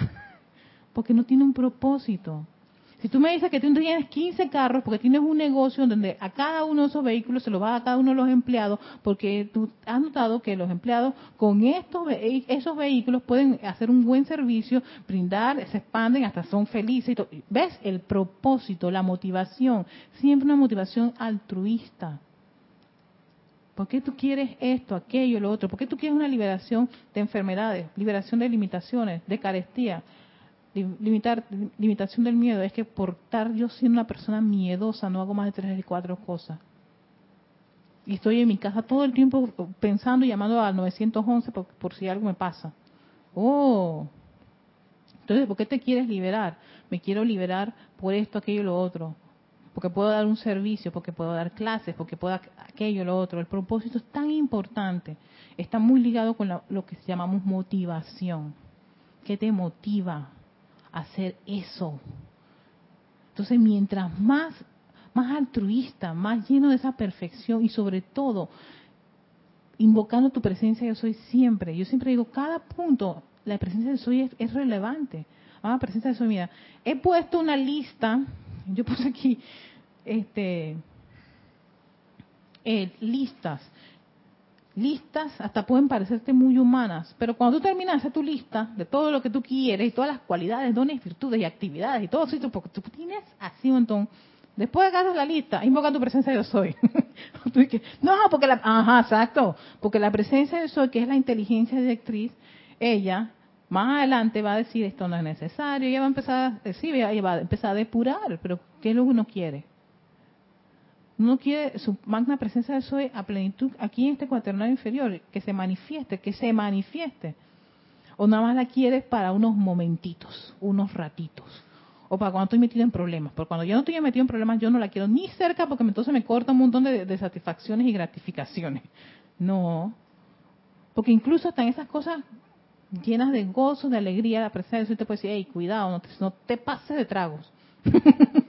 porque no tiene un propósito. Si tú me dices que tú tienes 15 carros porque tienes un negocio donde a cada uno de esos vehículos se lo va a cada uno de los empleados, porque tú has notado que los empleados con estos esos vehículos pueden hacer un buen servicio, brindar, se expanden, hasta son felices. ¿Ves? El propósito, la motivación, siempre una motivación altruista. ¿Por qué tú quieres esto, aquello, lo otro? ¿Por qué tú quieres una liberación de enfermedades, liberación de limitaciones, de carestía? Limitar, limitación del miedo es que por estar yo siendo una persona miedosa no hago más de tres y cuatro cosas. Y estoy en mi casa todo el tiempo pensando y llamando al 911 por, por si algo me pasa. Oh, Entonces, ¿por qué te quieres liberar? Me quiero liberar por esto, aquello y lo otro. Porque puedo dar un servicio, porque puedo dar clases, porque puedo aquello lo otro. El propósito es tan importante. Está muy ligado con lo que llamamos motivación. ¿Qué te motiva hacer eso? Entonces, mientras más, más altruista, más lleno de esa perfección y sobre todo invocando tu presencia yo soy siempre. Yo siempre digo, cada punto, la presencia de soy es, relevante. Ah, presencia de soy, mira, he puesto una lista, yo puse aquí, este, eh, listas. Listas hasta pueden parecerte muy humanas, pero cuando tú terminas de tu lista de todo lo que tú quieres y todas las cualidades, dones, virtudes y actividades y todo eso, porque tú tienes así un montón, Después de haces la lista, invoca tu presencia yo soy. no, porque la, ajá, exacto, porque la presencia yo soy, que es la inteligencia directriz, ella más adelante va a decir esto no es necesario, ella va a empezar a decir, ella va a empezar a depurar, pero ¿qué es lo que uno quiere? Uno quiere su magna presencia de soy a plenitud aquí en este cuaternario inferior, que se manifieste, que se manifieste. O nada más la quieres para unos momentitos, unos ratitos o para cuando estoy metido en problemas. Porque cuando yo no estoy metido en problemas, yo no la quiero ni cerca porque entonces me corta un montón de, satisfacciones y gratificaciones. No. Porque incluso hasta en esas cosas llenas de gozo, de alegría, la presencia de Dios te puede decir, hey, cuidado, no te, no te pases de tragos.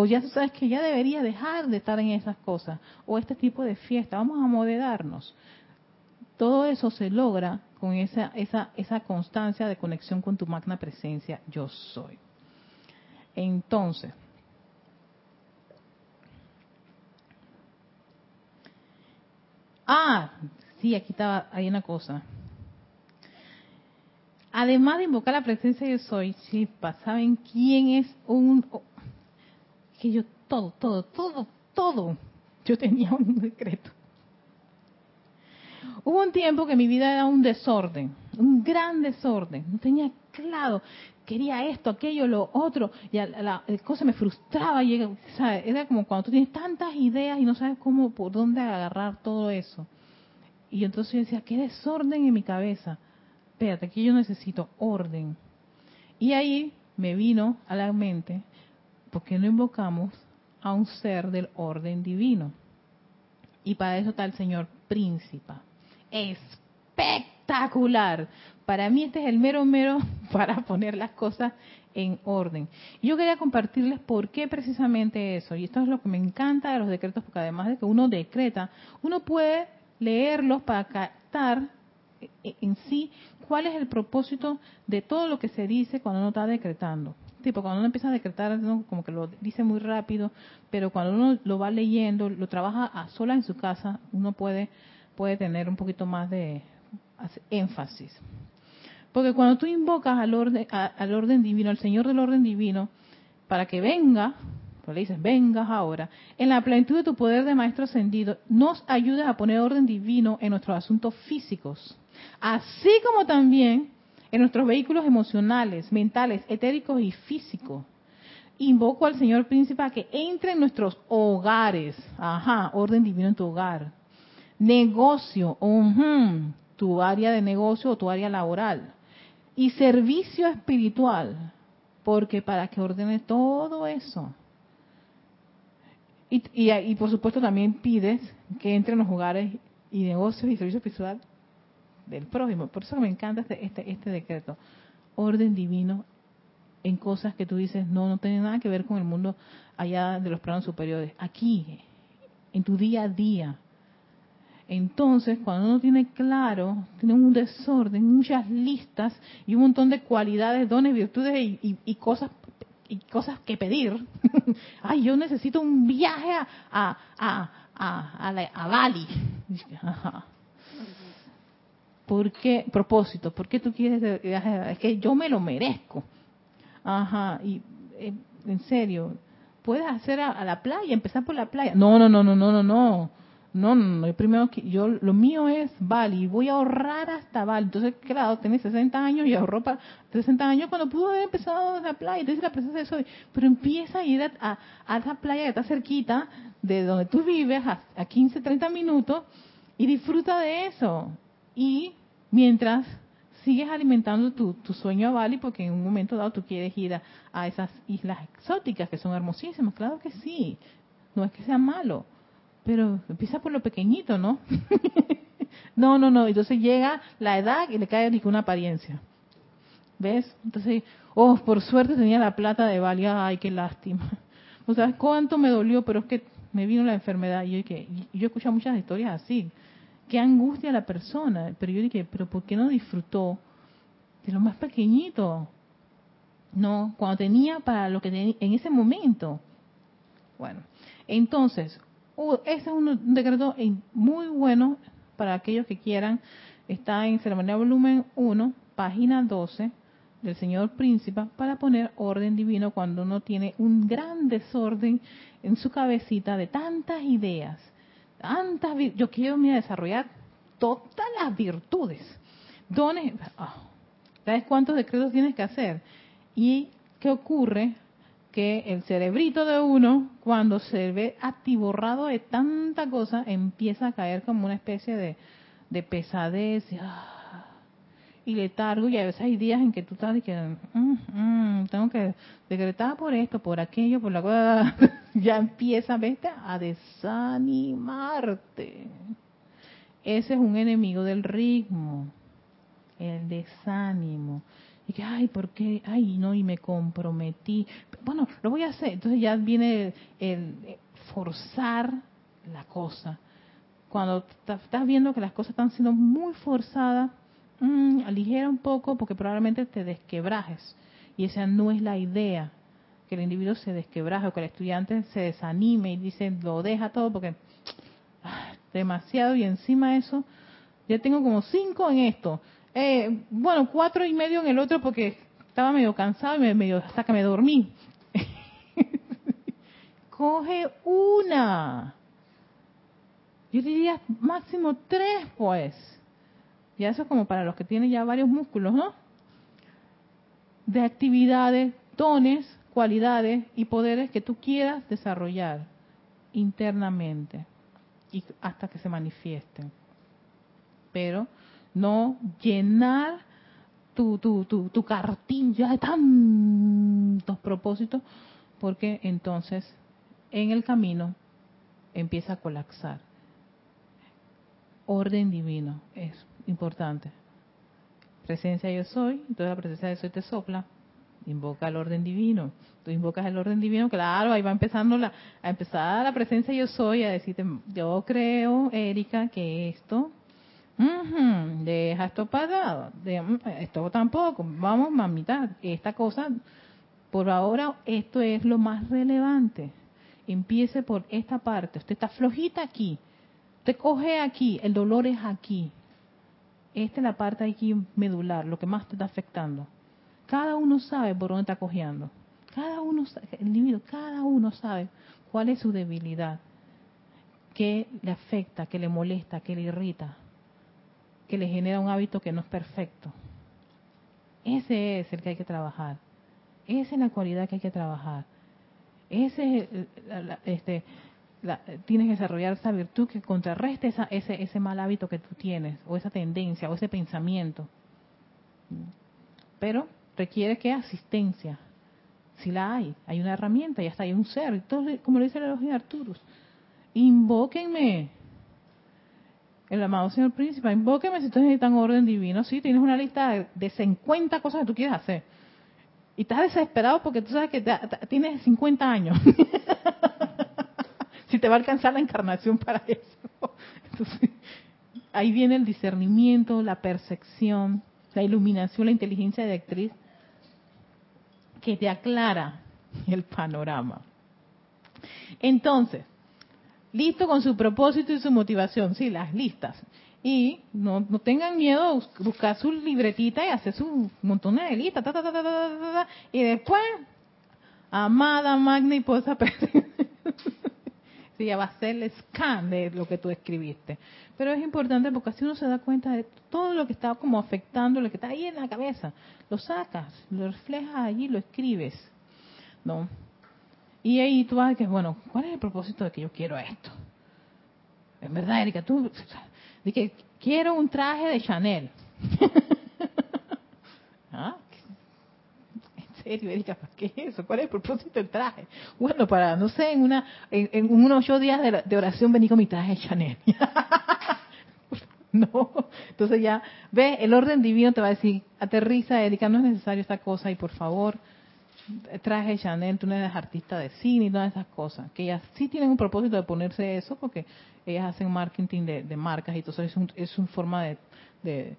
o ya sabes que ya debería dejar de estar en esas cosas. O este tipo de fiesta, vamos a moderarnos. Todo eso se logra con esa, esa, esa constancia de conexión con tu magna presencia, yo soy. Entonces, ah, sí, aquí estaba, hay una cosa. Además de invocar la presencia de soy, chispa, ¿saben quién es un... que yo todo, todo, todo, todo, yo tenía un decreto. Hubo un tiempo que mi vida era un desorden, un gran desorden, no tenía claro quería esto, aquello, lo otro, y la, cosa me frustraba, y, era como cuando tú tienes tantas ideas y no sabes cómo, por dónde agarrar todo eso. Y entonces yo decía, qué desorden en mi cabeza. Espérate, aquí yo necesito orden. Y ahí me vino a la mente, ¿por qué no invocamos a un ser del orden divino? Y para eso está el Señor Príncipe. Espectacular. Para mí este es el mero mero para poner las cosas en orden. Yo quería compartirles por qué precisamente eso. Y esto es lo que me encanta de los decretos, porque además de que uno decreta, uno puede leerlos para captar en sí cuál es el propósito de todo lo que se dice cuando uno está decretando. Tipo, cuando uno empieza a decretar, como que lo dice muy rápido, pero cuando uno lo va leyendo, lo trabaja a sola en su casa, uno puede, puede tener un poquito más de énfasis. Porque cuando tú invocas al orden, al orden divino, al Señor del orden divino, para que venga, pues le dices, vengas ahora, en la plenitud de tu poder de Maestro Ascendido, nos ayudes a poner orden divino en nuestros asuntos físicos, así como también en nuestros vehículos emocionales, mentales, etéricos y físicos. Invoco al Señor Príncipe a que entre en nuestros hogares. Ajá, orden divino en tu hogar. Negocio, tu área de negocio o tu área laboral y servicio espiritual, porque para que ordene todo eso. Y, y, por supuesto también pides que entre en los hogares y negocios y servicio espiritual del prójimo. Por eso me encanta este, este, este decreto. Orden divino en cosas que tú dices, no, no tiene nada que ver con el mundo allá de los planos superiores. Aquí, en tu día a día, entonces, cuando uno tiene claro, tiene un desorden, muchas listas y un montón de cualidades, dones, virtudes y, cosas y cosas que pedir. Ay, yo necesito un viaje a, a, a, a, Bali. ¿Por qué? Propósito, ¿por qué tú quieres? Es que yo me lo merezco. Ajá, y eh, en serio, puedes hacer a, la playa, empezar por la playa. No, no, no, no, no, no, no. No, no, no, primero que yo, lo mío es Bali, voy a ahorrar hasta Bali. Entonces, claro, tiene 60 años y ahorró para 60 años cuando pudo haber empezado en la playa. Entonces, la presencia de eso, pero empieza a ir a, a, esa playa que está cerquita de donde tú vives, a, a 15, 30 minutos, y disfruta de eso. Y mientras sigues alimentando tu, tu sueño a Bali porque en un momento dado tú quieres ir a, esas islas exóticas que son hermosísimas. Claro que sí, no es que sea malo, pero empieza por lo pequeñito, ¿no? no, no, no. Entonces llega la edad y le cae ni una apariencia. ¿Ves? Entonces, oh, por suerte tenía la plata de Bali. Ay, qué lástima. No sabes cuánto me dolió, pero es que me vino la enfermedad. Y yo, que, yo he escuchado muchas historias así. Qué angustia la persona. Pero yo dije, pero ¿por qué no disfrutó de lo más pequeñito? No, cuando tenía para lo que tenía en ese momento. Bueno, entonces, ese es un decreto muy bueno para aquellos que quieran. Está en Ceremonia Volumen 1, página 12 del Señor Príncipe para poner orden divino cuando uno tiene un gran desorden en su cabecita de tantas ideas, tantas yo quiero desarrollar todas las virtudes, dones, ah, ¿sabes cuántos decretos tienes que hacer? Y qué ocurre que el cerebrito de uno, cuando se ve atiborrado de tanta cosa, empieza a caer como una especie de, de pesadez ah, y letargo. Y a veces hay días en que tú estás diciendo, mm, mm, tengo que decretar por esto, por aquello, por la cosa. Ya empieza, ¿viste? A desanimarte. Ese es un enemigo del ritmo, el desánimo y que, ay, ¿por qué? Ay, no, y me comprometí. Bueno, lo voy a hacer. Entonces ya viene el, forzar la cosa. Cuando estás viendo que las cosas están siendo muy forzadas, mmm, aligera un poco porque probablemente te desquebrajes. Y esa no es la idea, que el individuo se desquebraje o que el estudiante se desanime y dice, lo deja todo porque ah, demasiado y encima eso, ya tengo como cinco en esto eh, bueno, cuatro y medio en el otro porque estaba medio cansado y me, medio, hasta que me dormí. Coge una. Yo diría máximo tres, pues. Ya eso es como para los que tienen ya varios músculos, ¿no? De actividades, dones, cualidades y poderes que tú quieras desarrollar internamente y hasta que se manifiesten. Pero no llenar tu, tu, tu, tu cartilla de tantos propósitos, porque entonces en el camino empieza a colapsar. Orden divino es importante. Presencia yo soy, entonces la presencia yo soy te sopla, invoca el orden divino. Tú invocas el orden divino, claro, ahí va empezando la, a empezar la presencia yo soy, a decirte, yo creo, Erika, que esto deja esto parado, mm, esto tampoco, vamos mamita, esta cosa, por ahora esto es lo más relevante. Empiece por esta parte, usted está flojita aquí, usted coge aquí, el dolor es aquí. Esta es la parte aquí medular, lo que más te está afectando. Cada uno sabe por dónde está cojeando. Cada uno, el cada uno sabe cuál es su debilidad, qué le afecta, qué le molesta, qué le irrita que le genera un hábito que no es perfecto. Ese es el que hay que trabajar. Esa es la cualidad que hay que trabajar. Ese es este, tienes que desarrollar esa virtud que contrarreste esa, ese, ese mal hábito que tú tienes, o esa tendencia, o ese pensamiento. Pero requiere que asistencia. Si la hay, hay una herramienta, ya está, hay un ser. Entonces, como le dice la de Arturus, invóquenme, el amado Señor Príncipe, invóqueme si ustedes necesitan orden divino. Sí, tienes una lista de 50 cosas que tú quieres hacer. Y estás desesperado porque tú sabes que tienes 50 años. si te va a alcanzar la encarnación para eso. Entonces, ahí viene el discernimiento, la percepción, la iluminación, la inteligencia de actriz que te aclara el panorama. Entonces, listo con su propósito y su motivación, sí, las listas. Y no, no tengan miedo a buscar su libretita y hacer su montón de listas, y después, amada, magna y posa ya va a ser el scan de lo que tú escribiste. Pero es importante porque así uno se da cuenta de todo lo que está como afectando, lo que está ahí en la cabeza. Lo sacas, lo reflejas allí, lo escribes. ¿No? Y ahí tú vas a que, bueno, ¿cuál es el propósito de que yo quiero esto? En verdad, Erika, tú, de que quiero un traje de Chanel. serio, Erika, ¿qué es eso? ¿Cuál es el propósito del traje? Bueno, para, no sé, en una en, unos ocho días de, oración vení con mi traje Chanel. no, entonces ya, ve, el orden divino te va a decir, aterriza, Erika, no es necesario esta cosa y por favor, traje Chanel, tú no eres artista de cine y todas esas cosas, que ellas sí tienen un propósito de ponerse eso porque ellas hacen marketing de, marcas y eso es, un, es una forma de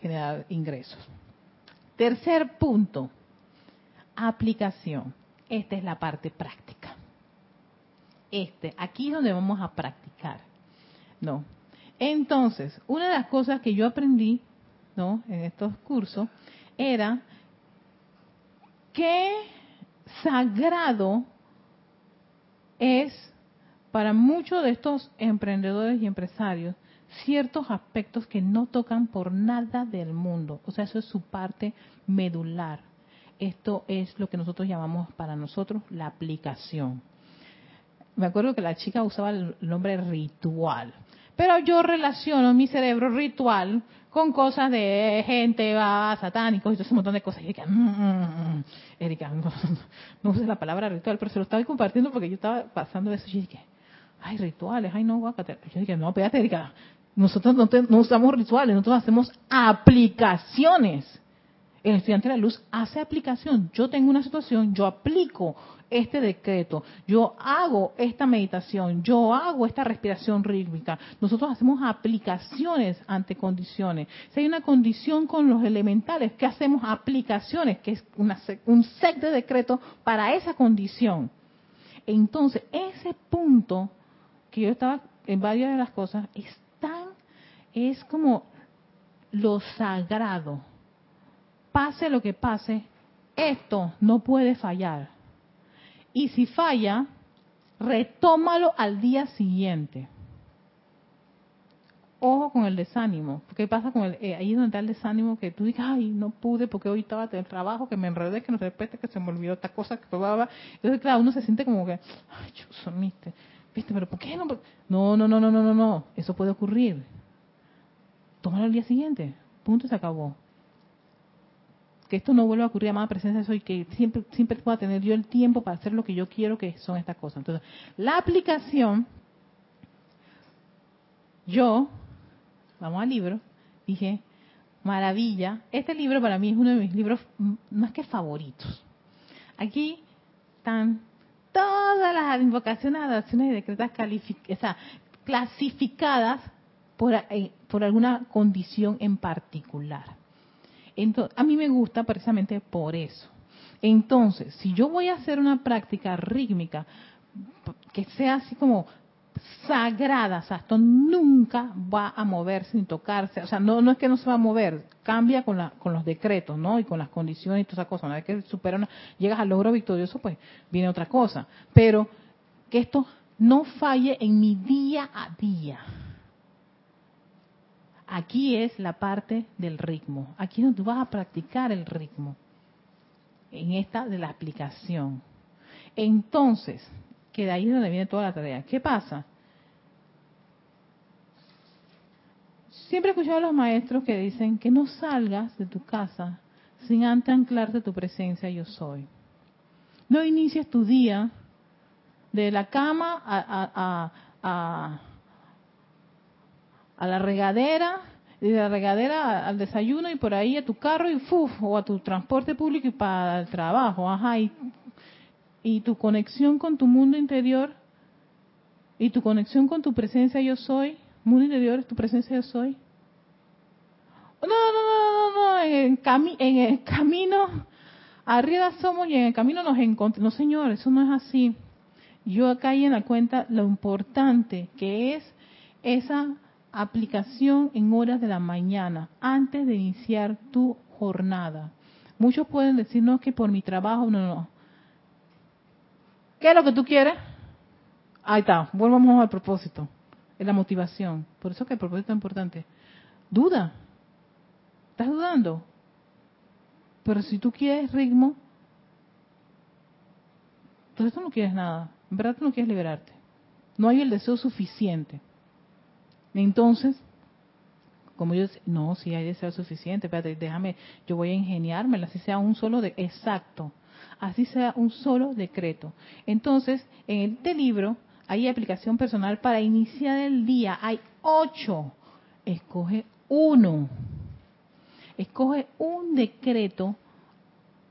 generar ingresos. Tercer punto, aplicación. Esta es la parte práctica. Este, aquí es donde vamos a practicar. ¿No? Entonces, una de las cosas que yo aprendí, ¿no? En estos cursos era que sagrado es para muchos de estos emprendedores y empresarios ciertos aspectos que no tocan por nada del mundo. O sea, eso es su parte medular. Esto es lo que nosotros llamamos para nosotros la aplicación. Me acuerdo que la chica usaba el nombre ritual, pero yo relaciono mi cerebro ritual con cosas de gente va satánicos y todo ese montón de cosas. Y Erika, mm, mm, mm, Erika no, no, la palabra ritual, pero se lo estaba compartiendo porque yo estaba pasando eso y dije, ay, rituales, ay, no, guácate. Yo dije, no, espérate, Erika, nosotros no, usamos rituales, nosotros hacemos aplicaciones. El estudiante de la luz hace aplicación. Yo tengo una situación, yo aplico este decreto, yo hago esta meditación, yo hago esta respiración rítmica. Nosotros hacemos aplicaciones ante condiciones. Si hay una condición con los elementales, ¿qué hacemos? Aplicaciones, que es un set de decretos para esa condición. Entonces, ese punto que yo estaba en varias de las cosas es es como lo sagrado. Pase lo que pase, esto no puede fallar. Y si falla, retómalo al día siguiente. Ojo con el desánimo. ¿Qué pasa con el, eh, ahí donde está el desánimo que tú digas, ay, no pude porque hoy estaba en el trabajo, que me enredé, que no se repete, que se me olvidó esta cosa que probaba. Entonces, claro, uno se siente como que, ay, ¿viste? ¿Viste? Pero ¿por qué no? No, no, no, no, no, no, no. Eso puede ocurrir tómalo al día siguiente. Punto, se acabó. Que esto no vuelva a ocurrir a más presencia soy, que siempre, siempre pueda tener yo el tiempo para hacer lo que yo quiero, que son estas cosas. Entonces, la aplicación, yo, vamos al libro, dije, maravilla, este libro para mí es uno de mis libros más que favoritos. Aquí están todas las invocaciones, adaptaciones y decretas clasificadas por, eh, por alguna condición en particular. Entonces, a mí me gusta precisamente por eso. Entonces, si yo voy a hacer una práctica rítmica que sea así como sagrada, o esto nunca va a moverse ni tocarse, o sea, no, no es que no se va a mover, cambia con, la, con los decretos, ¿no? Y con las condiciones y todas esas cosas. Una vez que supera llegas al logro victorioso, pues viene otra cosa. Pero que esto no falle en mi día a día. Aquí es la parte del ritmo. Aquí es donde vas a practicar el ritmo. En esta de la aplicación. Entonces, que de ahí es donde viene toda la tarea. ¿Qué pasa? Siempre he escuchado a los maestros que dicen que no salgas de tu casa sin antes anclarte tu presencia yo soy. No inicies tu día de la cama a, a a la regadera, de la regadera al desayuno y por ahí a tu carro y ¡fuf! o a tu transporte público y para el trabajo, ajá, y, y tu conexión con tu mundo interior y tu conexión con tu presencia yo soy, mundo interior tu presencia yo soy. No, no, no, no, no, en el, en el camino, arriba somos y en el camino nos encontramos. No, señor, eso no es así. Yo acá hay en la cuenta lo importante que es esa aplicación en horas de la mañana, antes de iniciar tu jornada. Muchos pueden decirnos que por mi trabajo, no, no. ¿Qué es lo que tú quieres? Ahí está, volvamos al propósito, es la motivación. Por eso que el propósito es importante. Duda. ¿Estás dudando? Pero si tú quieres ritmo, entonces tú no quieres nada. En verdad tú no quieres liberarte. No hay el deseo suficiente. Entonces, Como yo, no, si hay deseo suficiente, espérate, déjame, yo voy a ingeniármela, así sea un solo de, exacto, así sea un solo decreto. Entonces, en este libro hay aplicación personal para iniciar el día, hay ocho, escoge uno, escoge un decreto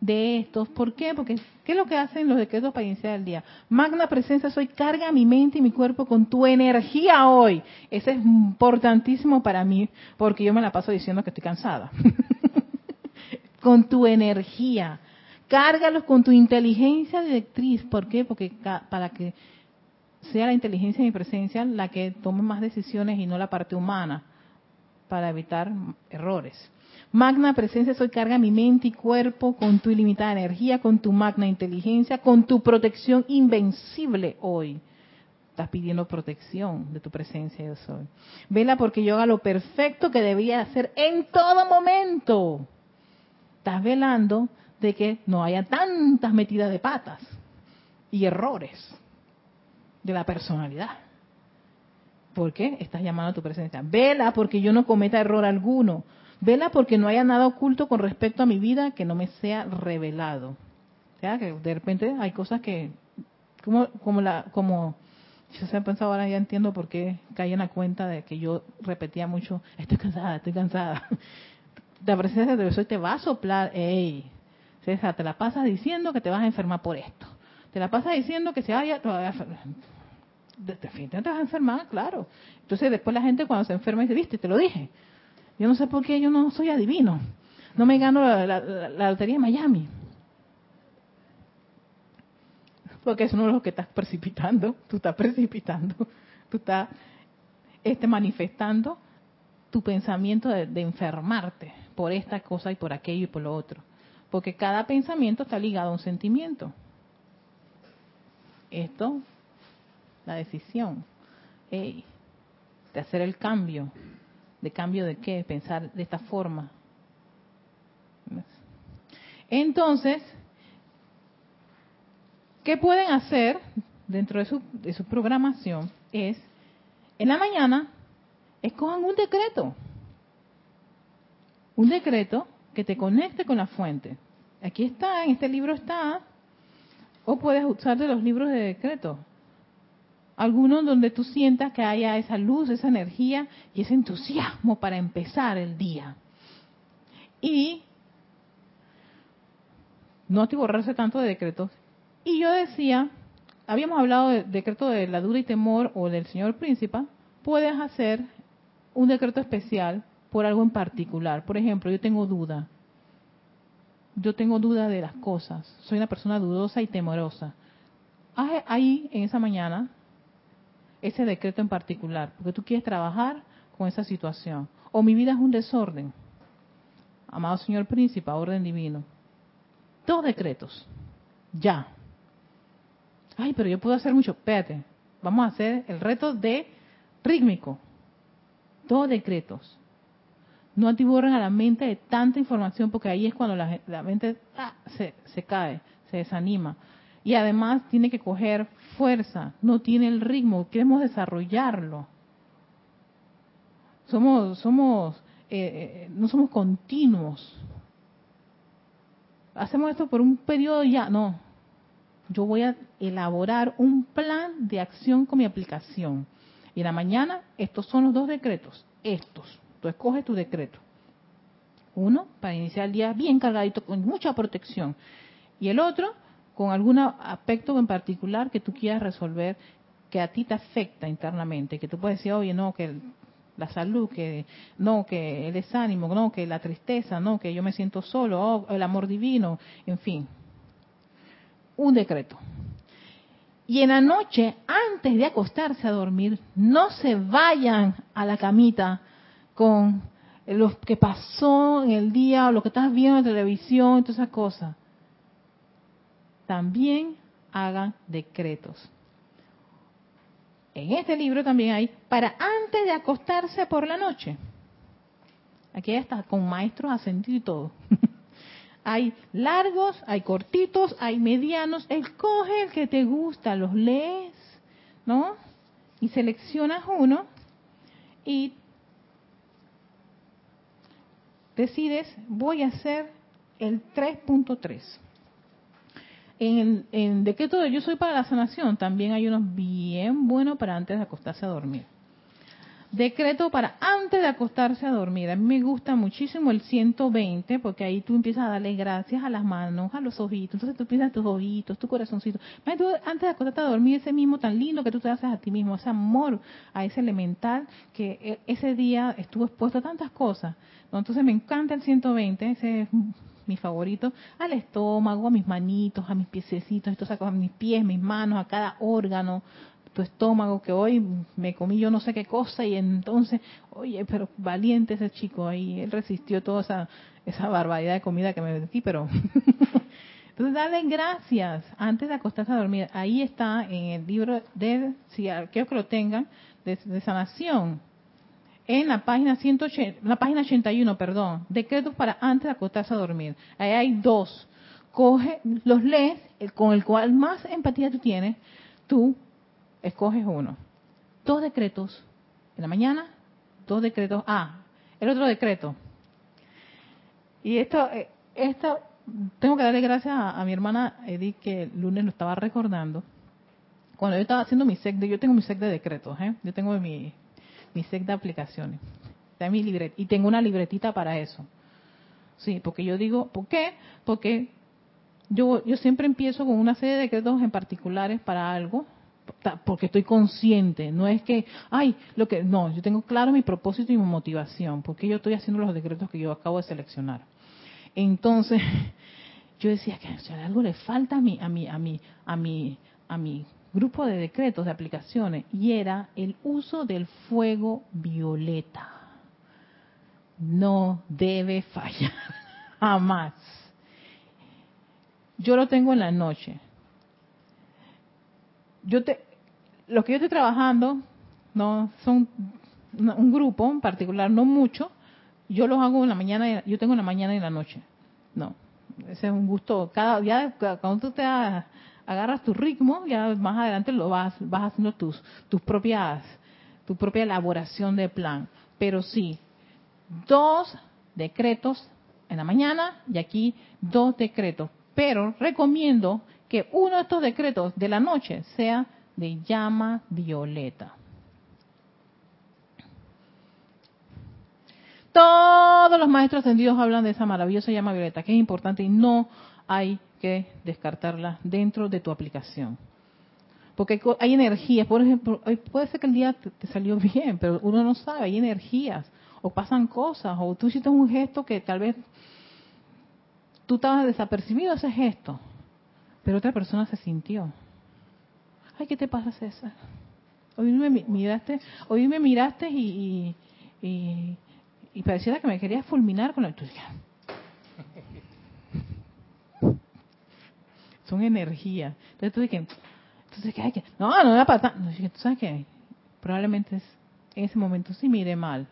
de estos. ¿Por qué? Porque ¿qué es lo que hacen los decretos para iniciar el día? Magna presencia soy, carga mi mente y mi cuerpo con tu energía hoy. Eso es importantísimo para mí porque yo me la paso diciendo que estoy cansada. con tu energía. Cárgalos con tu inteligencia directriz. ¿Por qué? Porque para que sea la inteligencia de mi presencia la que tome más decisiones y no la parte humana para evitar errores. Magna presencia, soy carga mi mente y cuerpo con tu ilimitada energía, con tu magna inteligencia, con tu protección invencible hoy. Estás pidiendo protección de tu presencia yo soy. Vela porque yo haga lo perfecto que debía hacer en todo momento. Estás velando de que no haya tantas metidas de patas y errores de la personalidad. ¿Por qué? Estás llamando a tu presencia. Vela porque yo no cometa error alguno. Vela porque no haya nada oculto con respecto a mi vida que no me sea revelado. O sea, que de repente hay cosas que, como, como la, como, yo se ha pensado ahora ya entiendo por qué caí en la cuenta de que yo repetía mucho, estoy cansada, estoy cansada. La presencia de Dios te va a soplar, ey, César, te la pasas diciendo que te vas a enfermar por esto. Te la pasas diciendo que se vaya, definitivamente te vas a enfermar, claro. Entonces después la gente cuando se enferma dice, viste, te lo dije. Yo no sé por qué yo no soy adivino. No me gano la, lotería de Miami. Porque eso no es lo que estás precipitando. Tú estás precipitando. Tú estás este, manifestando tu pensamiento de, enfermarte por esta cosa y por aquello y por lo otro. Porque cada pensamiento está ligado a un sentimiento. Esto la decisión de hacer el cambio. ¿De cambio de qué? Pensar de esta forma. Entonces, ¿qué pueden hacer dentro de su, de su programación? Es, en la mañana, escojan un decreto. Un decreto que te conecte con la fuente. Aquí está, en este libro está. O puedes usar de los libros de decreto algunos donde tú sientas que haya esa luz, esa energía y ese entusiasmo para empezar el día. Y no te borrarse tanto de decretos. Y yo decía, habíamos hablado del decreto de la duda y temor o del señor príncipe, puedes hacer un decreto especial por algo en particular. Por ejemplo, yo tengo duda. Yo tengo duda de las cosas. Soy una persona dudosa y temorosa. Ahí, en esa mañana, ese decreto en particular, porque tú quieres trabajar con esa situación. O mi vida es un desorden. Amado Señor Príncipe, orden divino. Dos decretos. Ya. Ay, pero yo puedo hacer mucho. Espérate. Vamos a hacer el reto de rítmico. Dos decretos. No atiborren a la mente de tanta información porque ahí es cuando la, mente ah, se, se cae, se desanima y además tiene que coger fuerza, no tiene el ritmo, queremos desarrollarlo. Somos, somos, eh, eh, no somos continuos. Hacemos esto por un periodo ya, no. Yo voy a elaborar un plan de acción con mi aplicación. Y en la mañana, estos son los dos decretos, estos. Tú escoges tu decreto. Uno, para iniciar el día bien cargadito, con mucha protección. Y el otro, con algún aspecto en particular que tú quieras resolver que a ti te afecta internamente, que tú puedes decir, oye, no, que la salud, que no, que el desánimo, no, que la tristeza, no, que yo me siento solo, oh, el amor divino, en fin. Un decreto. Y en la noche, antes de acostarse a dormir, no se vayan a la camita con lo que pasó en el día o lo que estás viendo en televisión, todas esas cosas también hagan decretos. En este libro también hay para antes de acostarse por la noche. Aquí está con maestros ascendidos y todo. hay largos, hay cortitos, hay medianos. Escoge el que te gusta, los lees, ¿no? Y seleccionas uno y decides, voy a hacer el 3.3. En en decreto de yo soy para la sanación también hay unos bien buenos para antes de acostarse a dormir. Decreto para antes de acostarse a dormir. A mí me gusta muchísimo el 120 porque ahí tú empiezas a darle gracias a las manos, a los ojitos. Entonces tú piensas tus ojitos, tu corazoncito. antes de acostarte a dormir, ese mismo tan lindo que tú te haces a ti mismo, ese amor a ese elemental que e, ese día estuvo expuesto a tantas cosas. Entonces me encanta el 120, ese mi favorito, al estómago, a mis manitos, a mis piececitos, esto saco a mis pies, mis manos, a cada órgano, tu estómago, que hoy me comí yo no sé qué cosa y entonces, oye, pero valiente ese chico ahí, él resistió toda esa, esa barbaridad de comida que me metí, pero... entonces, dale gracias antes de acostarse a dormir. Ahí está en el libro de, si quiero que lo tengan, de, sanación, en la página 180, la página 81, perdón, decretos para antes de acostarse a dormir. Ahí hay dos. Coge, los lees, con el cual más empatía tú tienes, tú escoges uno. Dos decretos en la mañana, dos decretos. Ah, el otro decreto. Y esto, eh, esto tengo que darle gracias a, mi hermana Edith que el lunes lo estaba recordando. Cuando yo estaba haciendo mi sec de, yo tengo mi sec de decretos, ¿eh? yo tengo mi, mi sec de aplicaciones, de mi libret, y tengo una libretita para eso. Sí, porque yo digo, ¿por qué? Porque yo, yo siempre empiezo con una serie de decretos en particulares para algo, porque estoy consciente, no es que, ay, lo que, no, yo tengo claro mi propósito y mi motivación, porque yo estoy haciendo los decretos que yo acabo de seleccionar. Entonces, yo decía que si algo le falta a mi, a mi, a mi, a mi, a mi grupo de decretos, de aplicaciones, y era el uso del fuego violeta. No debe fallar, jamás. Yo lo tengo en la noche yo te, lo que yo estoy trabajando no son un grupo en particular, no mucho. Yo los hago en la mañana, yo tengo en la mañana y en la noche. No, ese es un gusto. Cada ya cuando tú te agarras tu ritmo, ya más adelante lo vas vas haciendo tus tus propias tu propia elaboración de plan. Pero sí, dos decretos en la mañana y aquí dos decretos. Pero recomiendo que uno de estos decretos de la noche sea de llama violeta. Todos los maestros ascendidos hablan de esa maravillosa llama violeta, que es importante y no hay que descartarla dentro de tu aplicación. Porque hay energías, por ejemplo, puede ser que el día te, salió bien, pero uno no sabe, hay energías, o pasan cosas, o tú hiciste un gesto que tal vez tú estabas desapercibido ese gesto, pero otra persona se sintió. Ay, ¿qué te pasa, César? Hoy me miraste, hoy me miraste y, y, pareciera que me querías fulminar con la tuya. Son energías. Entonces tú dices, entonces, ¿qué? No, no me va No, ¿Tú sabes qué? Probablemente en ese momento sí miré mal.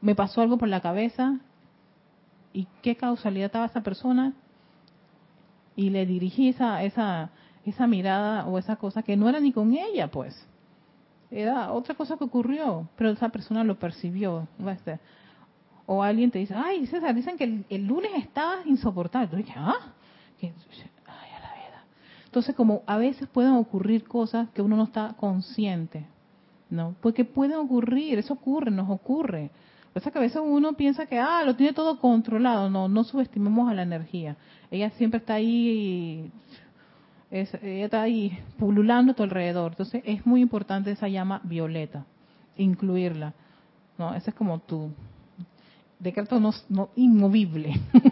Me pasó algo por la cabeza. ¿Y qué causalidad estaba esa persona? y le dirigí esa, esa, esa mirada o esa cosa que no era ni con ella, pues. Era otra cosa que ocurrió, pero esa persona lo percibió. O alguien te dice, ay, César, dicen que el, lunes estabas insoportable. Tú dices, ah, ay, a la vida. Entonces, como a veces pueden ocurrir cosas que uno no está consciente, ¿no? Porque pueden ocurrir, eso ocurre, nos ocurre. Pasa que a veces uno piensa que, ah, lo tiene todo controlado. No, no subestimemos a la energía. Ella siempre está ahí, es, ella está ahí pululando a tu alrededor. Entonces es muy importante esa llama violeta, incluirla. No, ese es como tu decreto no, no inmovible.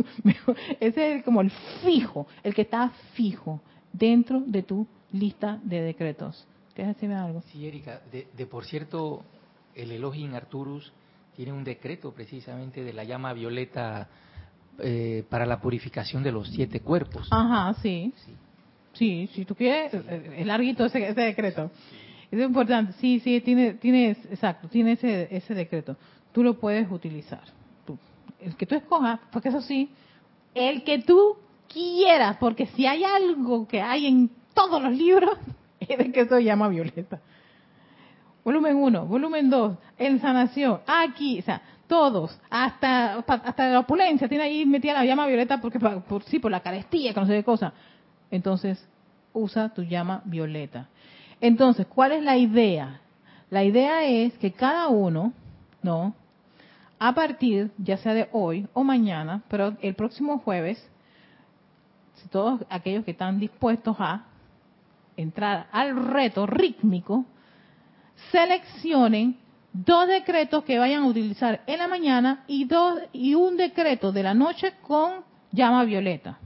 ese es como el fijo, el que está fijo dentro de tu lista de decretos. ¿Quieres decirme algo? Sí, Erika. de por cierto, el Elohim Arturus tiene un decreto precisamente de la llama violeta eh, para la purificación de los siete cuerpos. Ajá, sí. Sí, si tú quieres, es larguito ese, ese decreto. Es importante, sí, sí, tiene, tiene, exacto, tiene ese, ese decreto. Tú lo puedes utilizar. El que tú escojas, porque eso sí, el que tú quieras, porque si hay algo que hay en todos los libros, es de que eso se llama violeta volumen 1, volumen 2, en sanación, aquí, o sea, todos, hasta, hasta la opulencia, tiene ahí metida la llama violeta porque por, sí, por la carestía, que no sé qué cosa. Entonces, usa tu llama violeta. Entonces, ¿cuál es la idea? La idea es que cada uno, ¿no? A partir, ya sea de hoy o mañana, pero el próximo jueves, si todos aquellos que están dispuestos a entrar al reto rítmico, seleccionen dos decretos que vayan a utilizar en la mañana y dos y un decreto de la noche con llama violeta.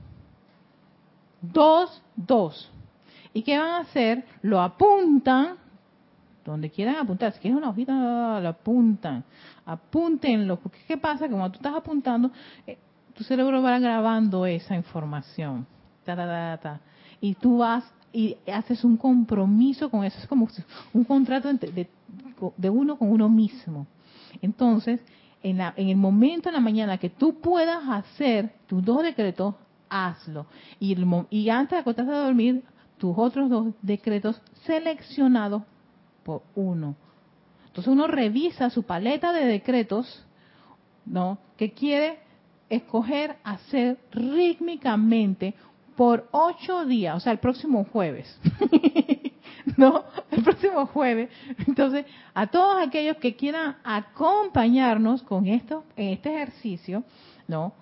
Dos, dos. ¿Y qué van a hacer? Lo apuntan donde quieran apuntar. Si quieren una hojita, lo apuntan. Apúntenlo. Porque ¿qué pasa? Que cuando tú estás apuntando, eh, tu cerebro va grabando esa información. y tú vas y haces un compromiso con eso. Es como un contrato de, uno con uno mismo. Entonces, en, la, en, el momento en la mañana que tú puedas hacer tus dos decretos, hazlo. Y, y antes de acostarte a dormir, tus otros dos decretos seleccionados uno. Entonces uno revisa su paleta de decretos, ¿no? Que quiere escoger hacer rítmicamente por ocho días, o sea, el próximo jueves. ¿no? El próximo jueves. Entonces, a todos aquellos que quieran acompañarnos con esto, en este ejercicio, ¿no?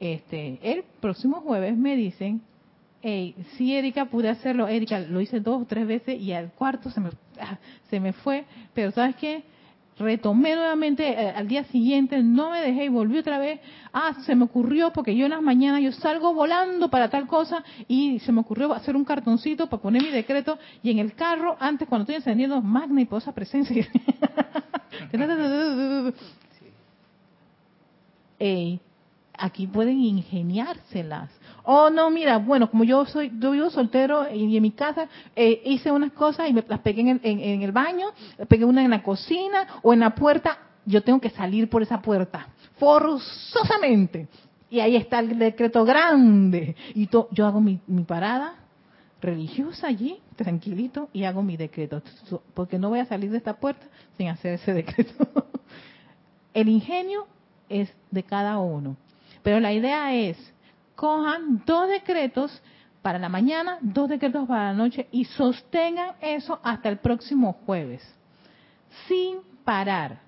Este, el próximo jueves me dicen, hey, sí, Erika, pude hacerlo. Erika, lo hice dos o tres veces y al cuarto se me, se me fue. Pero, ¿sabes qué? retomé nuevamente eh, al día siguiente, no me dejé y volví otra vez. Ah, se me ocurrió porque yo en las mañanas yo salgo volando para tal cosa y se me ocurrió hacer un cartoncito para poner mi decreto y en el carro, antes cuando estoy encendiendo magna y posa presencia. Ey, aquí pueden ingeniárselas. Oh, no, mira, bueno, como yo soy, yo vivo soltero y en mi casa eh, hice unas cosas y me las pegué en el, en, el baño, pegué una en la cocina o en la puerta, yo tengo que salir por esa puerta, forzosamente. Y ahí está el decreto grande. Y yo hago mi, mi parada religiosa allí, tranquilito, y hago mi decreto. Porque no voy a salir de esta puerta sin hacer ese decreto. El ingenio es de cada uno. Pero la idea es, cojan dos decretos para la mañana, dos decretos para la noche y sostengan eso hasta el próximo jueves, sin parar,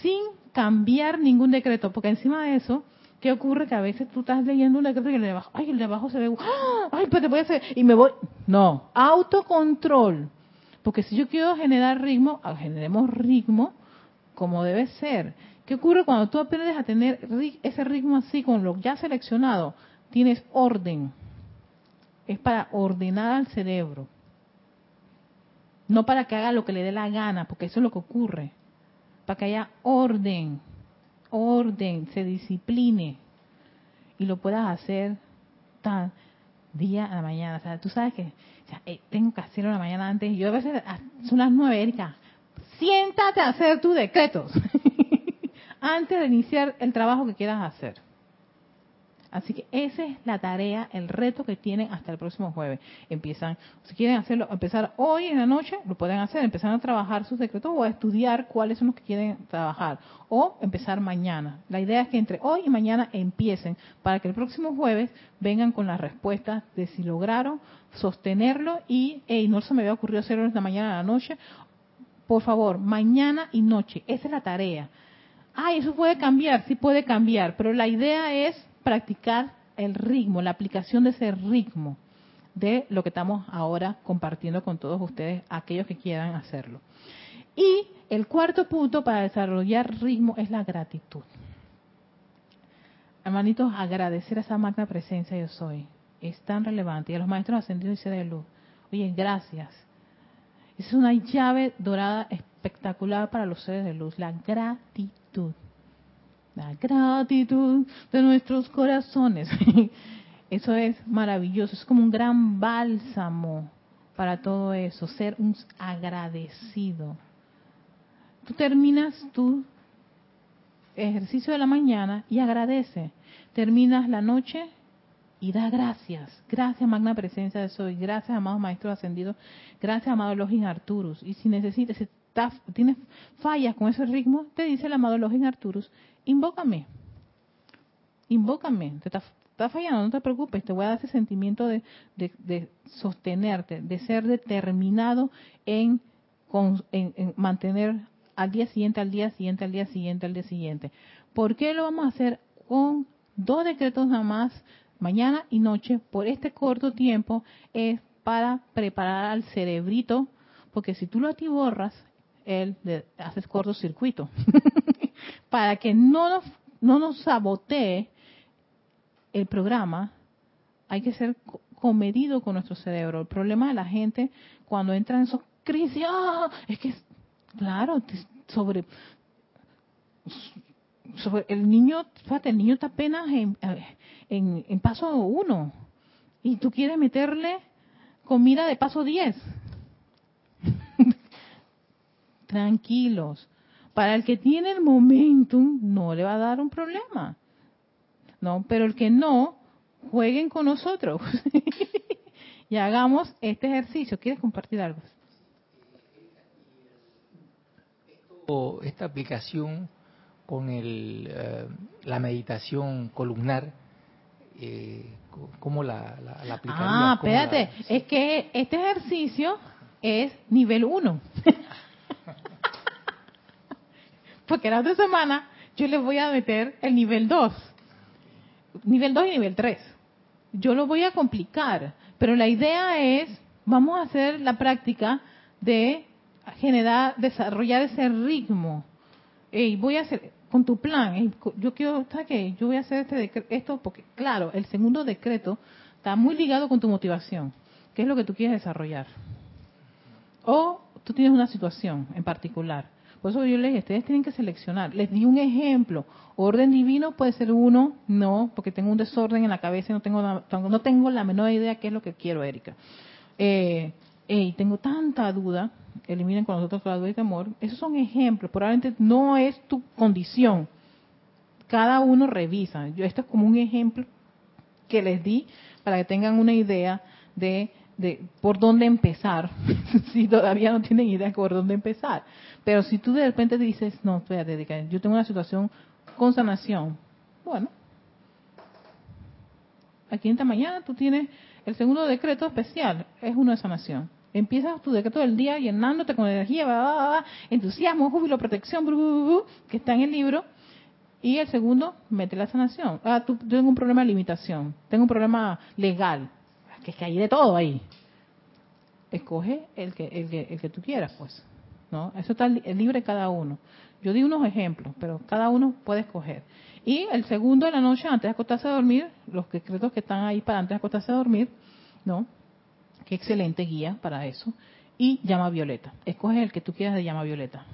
sin cambiar ningún decreto, porque encima de eso, ¿qué ocurre? Que a veces tú estás leyendo un decreto y el de abajo, ay, el de abajo se ve, ¡ah! ay, pues te voy a hacer, y me voy. No, autocontrol, porque si yo quiero generar ritmo, ah, generemos ritmo como debe ser. ¿Qué ocurre cuando tú aprendes a tener ese ritmo así con lo ya seleccionado? Tienes orden. Es para ordenar al cerebro. No para que haga lo que le dé la gana, porque eso es lo que ocurre. Para que haya orden. Orden, se discipline. Y lo puedas hacer tan día a la mañana. O sea, tú sabes que eh, tengo que hacerlo la mañana antes. Yo a veces, ah, son las nueve, Erika. Siéntate a hacer tus decretos. antes de iniciar el trabajo que quieras hacer. Así que esa es la tarea, el reto que tienen hasta el próximo jueves. Empiezan, si quieren hacerlo, empezar hoy en la noche, lo pueden hacer, empezar a trabajar sus decretos o a estudiar cuáles son los que quieren trabajar. O empezar mañana. La idea es que entre hoy y mañana empiecen para que el próximo jueves vengan con las respuestas de si lograron sostenerlo y, hey, no se me había ocurrido hacerlo en la mañana a la noche. Por favor, mañana y noche. Esa es la tarea ay, eso puede cambiar, sí puede cambiar, pero la idea es practicar el ritmo, la aplicación de ese ritmo de lo que estamos ahora compartiendo con todos ustedes, aquellos que quieran hacerlo. Y el cuarto punto para desarrollar ritmo es la gratitud. Hermanitos, agradecer a esa magna presencia yo soy. Es tan relevante. Y a los maestros ascendidos y de luz. Oye, gracias. Es una llave dorada espectacular para los seres de luz, la gratitud la gratitud de nuestros corazones. Eso es maravilloso, es como un gran bálsamo para todo eso, ser un agradecido. Tú terminas tu ejercicio de la mañana y agradece. Terminas la noche y da gracias. Gracias, magna presencia de soy. Gracias, amados maestros ascendidos. Gracias, amados Login Arturus. Y si necesitas, tienes fallas con ese ritmo, te dice el amado Login Arturus, invócame. Invócame. Te está, fallando, no te preocupes, te voy a dar ese sentimiento de, de, sostenerte, de ser determinado en, en mantener al día siguiente, al día siguiente, al día siguiente, al día siguiente. ¿Por qué lo vamos a hacer con dos decretos nada más, mañana y noche, por este corto tiempo? Es para preparar al cerebrito, porque si tú lo atiborras, él le haces cortocircuito, para que no nos, no nos sabotee el programa, hay que ser comedido con nuestro cerebro. El problema de la gente cuando entra en esos crisis, ¡ah! es que, claro, sobre, sobre el niño, fíjate, el niño está apenas en, en, en paso uno y tú quieres meterle comida de paso 10. Tranquilos. Para el que tiene el momentum, no le va a dar un problema. No, pero el que no, jueguen con nosotros. y hagamos este ejercicio. ¿Quieres compartir algo? Esta aplicación con el, eh, la meditación columnar eh, ¿cómo la, la, Ah, espérate, es que este ejercicio es nivel 1. Porque la otra semana yo les voy a meter el nivel 2. Nivel 2 y nivel 3. Yo lo voy a complicar, pero la idea es, vamos a hacer la práctica de generar, desarrollar ese ritmo. Y voy a hacer, con tu plan. Yo quiero, ¿sabes qué? Yo voy a hacer este esto porque, claro, el segundo decreto está muy ligado con tu motivación. ¿Qué es lo que tú quieres desarrollar? O tú tienes una situación en particular. Por eso yo les dije, ustedes tienen que seleccionar. Les di un ejemplo. Orden divino puede ser uno, no, porque tengo un desorden en la cabeza y no tengo, no tengo la menor idea qué es lo que quiero, Erika. Eh, y tengo tanta duda eliminen con nosotros la duda y temor. Esos son ejemplos, probablemente no es tu condición. Cada uno revisa. Yo esto es como un ejemplo que les di para que tengan una idea de, de por dónde empezar, si todavía no tienen idea de por dónde empezar. Pero si tú de repente dices, no, espérate, yo tengo una situación con sanación, bueno, aquí en esta mañana tú tienes el segundo decreto especial, es uno de sanación Empiezas tu decreto del día llenándote con energía, entusiasmo, júbilo, protección, que está en el libro. Y el segundo, mete la sanación. Ah, tú, tengo un problema de limitación, tengo un problema legal, que es que hay de todo ahí. Escoge el que, el que, el que tú quieras, pues. ¿no? Eso está libre cada uno. Yo di unos ejemplos, pero cada uno puede escoger. Y el segundo de la noche, antes de acostarse a dormir, los decretos que están ahí para antes de acostarse a dormir, ¿no? Qué excelente guía para eso. Y llama violeta. Escoge el que tú quieras de llama violeta.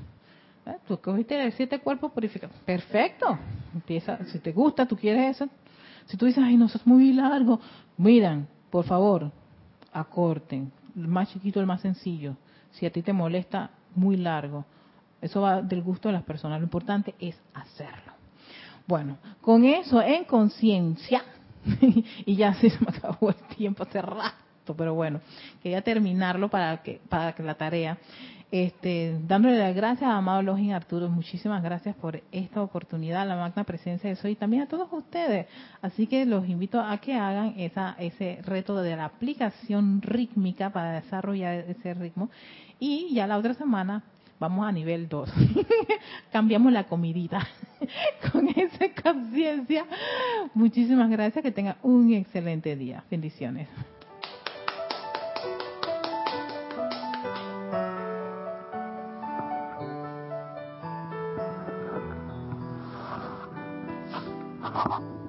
¿Eh? Tú escogiste el siete cuerpos purificados. Perfecto. Empieza, si te gusta, tú quieres eso. Si tú dices, ay, no, eso es muy largo. Miran, por favor, acorten. El más chiquito, el más sencillo. Si a ti te molesta, muy largo. Eso va del gusto de las personas. Lo importante es hacerlo. Bueno, con eso en conciencia, y ya se me acabó el tiempo cerrado pero bueno, quería terminarlo para que, para que la tarea. Este, dándole las gracias a Amado Login Arturo, muchísimas gracias por esta oportunidad, la magna presencia de Soy y también a todos ustedes. Así que los invito a que hagan esa, ese reto de la aplicación rítmica para desarrollar ese ritmo. Y ya la otra semana vamos a nivel 2. Cambiamos la comidita con esa conciencia. Muchísimas gracias, que tengan un excelente día. Bendiciones.